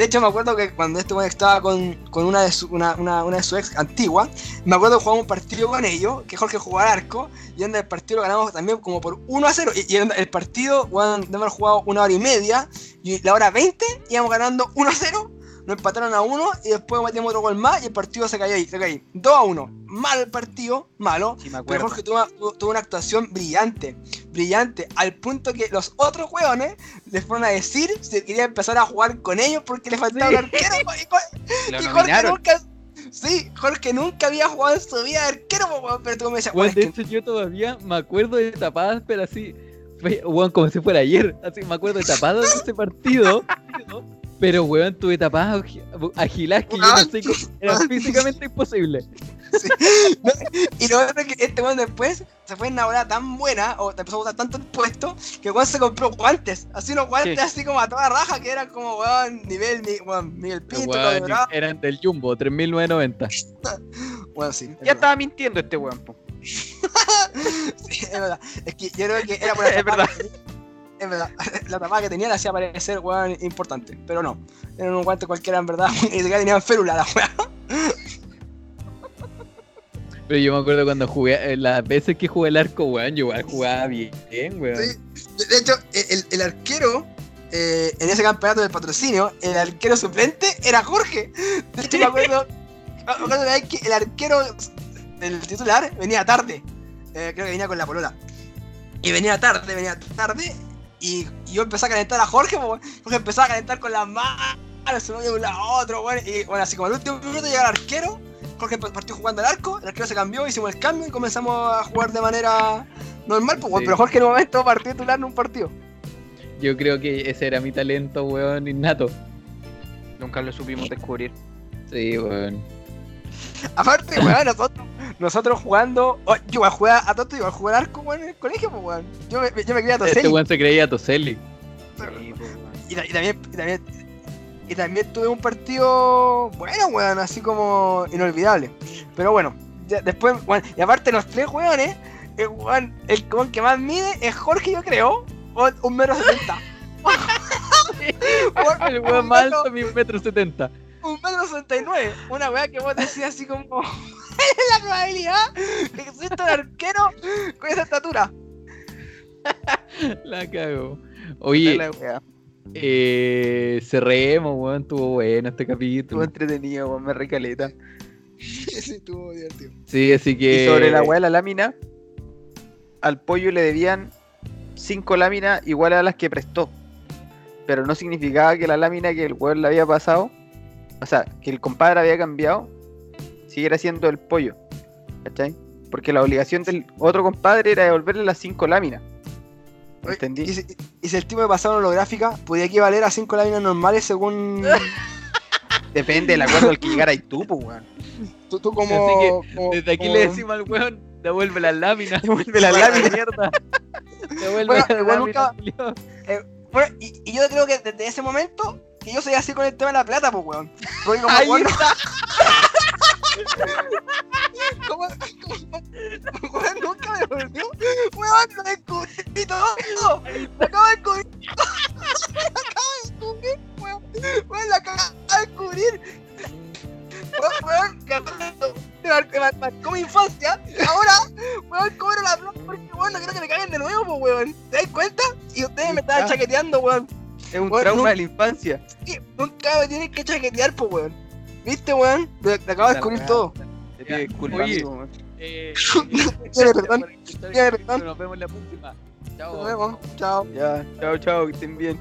De hecho, me acuerdo que cuando este weón estaba con, con una, de su, una, una, una de su ex antigua, me acuerdo que jugamos un partido con ellos, que Jorge jugaba al arco, y anda el partido lo ganamos también como por 1 a 0. Y, y el partido, weón, haber jugado una hora y media, y la hora 20 íbamos ganando 1 a 0, nos empataron a 1, y después metimos otro gol más, y el partido se cayó ahí, se cayó ahí. 2 a 1. Malo el partido, malo. Sí, me Pero. Jorge tuvo, tuvo- tuvo una actuación brillante, brillante, al punto que los otros hueones les fueron a decir si quería empezar a jugar con ellos porque le faltaba Sí. un arquero. Y, Jorge- y nunca. Sí, Jorge nunca había jugado en su vida de arquero, pero tú me decías, weón, de que- hecho yo todavía me acuerdo de tapadas, pero así, fue- weón, como si fuera ayer, así me acuerdo de tapadas de ese partido, pero weón, tuve tapadas agi- agiladas que yo no sé cómo, era físicamente imposible. Y lo otro es que este weón después se fue en una hora tan buena, o te empezó a gustar tanto el puesto, que weón se compró guantes, así unos guantes Sí. así como a toda raja, que eran como weón, nivel weón, Miguel Pinto, Weón, eran del Jumbo, 3990. Weón, sí. es Ya verdad. estaba mintiendo este weón. po. Sí, es verdad. Es que yo creo que era por la Es verdad. que Es verdad. La tapada que tenía le hacía parecer, weón, importante. Pero no. Eran un guante cualquiera, en verdad. Ni siquiera tenían férula, la weón. Pero yo me acuerdo cuando jugué, eh, las veces que jugué el arco, weón, yo jugaba bien, weón. Sí. De, hecho, el, el arquero, eh, en ese campeonato del patrocinio, el arquero suplente era Jorge. De hecho, me acuerdo, me que el arquero del titular venía tarde. Eh, creo que venía con la polola. Y venía tarde, venía tarde. Y, y yo empecé a calentar a Jorge, po, weón. Jorge empezó a calentar con las manos, se movía de un lado a otro, weón. Y bueno, así como al último minuto llega el arquero. Jorge partió jugando al arco, el arquero se cambió, hicimos el cambio y comenzamos a jugar de manera normal, pues. Sí. pero Jorge en un momento partió titular en un partido. Yo creo que ese era mi talento, weón, innato. Nunca lo supimos descubrir. Sí, weón. Aparte, weón, nosotros, nosotros jugando. oh, yo igual jugaba a Toto, igual jugué al arco, weón, en el colegio, pues, weón. Yo me, yo me quería Este Toselli. weón se creía Toselli. Sí, weón. Y, y también, y también. Y también tuve un partido bueno, weón, así como inolvidable. Pero bueno, ya después, weón, y aparte los tres weones el, weón, el weón que más mide es Jorge, yo creo. weón, Un metro setenta. El weón más alto, mi metro setenta. Un metro sesenta y nueve. Una weá que vos decías así como. ¿Cuál es la probabilidad de que exista un arquero con esa estatura? La cago. Oye, La eh, cerremos, weón. Estuvo bueno este Estuvo capítulo. entretenido, weón, me recaleta. Sí, estuvo divertido. Sí, así que. Y sobre la weá de la lámina, al pollo le debían cinco láminas iguales a las que prestó. Pero no significaba que la lámina que el weón le había pasado, o sea, que el compadre había cambiado, siguiera siendo el pollo. ¿Cachai? Porque la obligación del otro compadre era devolverle las cinco láminas. ¿Entendí? Y si, y si el tipo de pasado holográfica podía equivaler a 5 láminas normales según Depende del acuerdo al que llegara y tú, pues, weón. tú, tú como, Así como- Desde aquí como- le decimos al weón, devuelve las láminas. Devuelve las láminas. mierda. Devuelve Bueno, las láminas, nunca- culiao. Bueno, y, y yo creo que desde ese momento que yo soy así con el tema de la plata, pues weón. Porque como Ahí weón, como, como- weón nunca me volvió, weón, lo descubrí todo. Lo acabo de descubrir. Lo acabo de descubrir, weón. Weón, lo acabo de descubrir. Weón, weón, marcó mi infancia. Ahora, weón, cobro la plata porque weón, no quiero que me caguen de nuevo, pues weón. ¿Te das cuenta? Y ustedes me estaban chaqueteando, weón. Es un Weón, trauma nunca- de la infancia. Sí, Nunca me tienen que chaquetear, pues, weón. ¿Viste, weón? Te, te acabo de descubrir todo. Te pido disculpas, amigo. Eh. Nos vemos en la próxima. Chao. Nos vemos. Chao. Ya, chao, chao, que estén bien.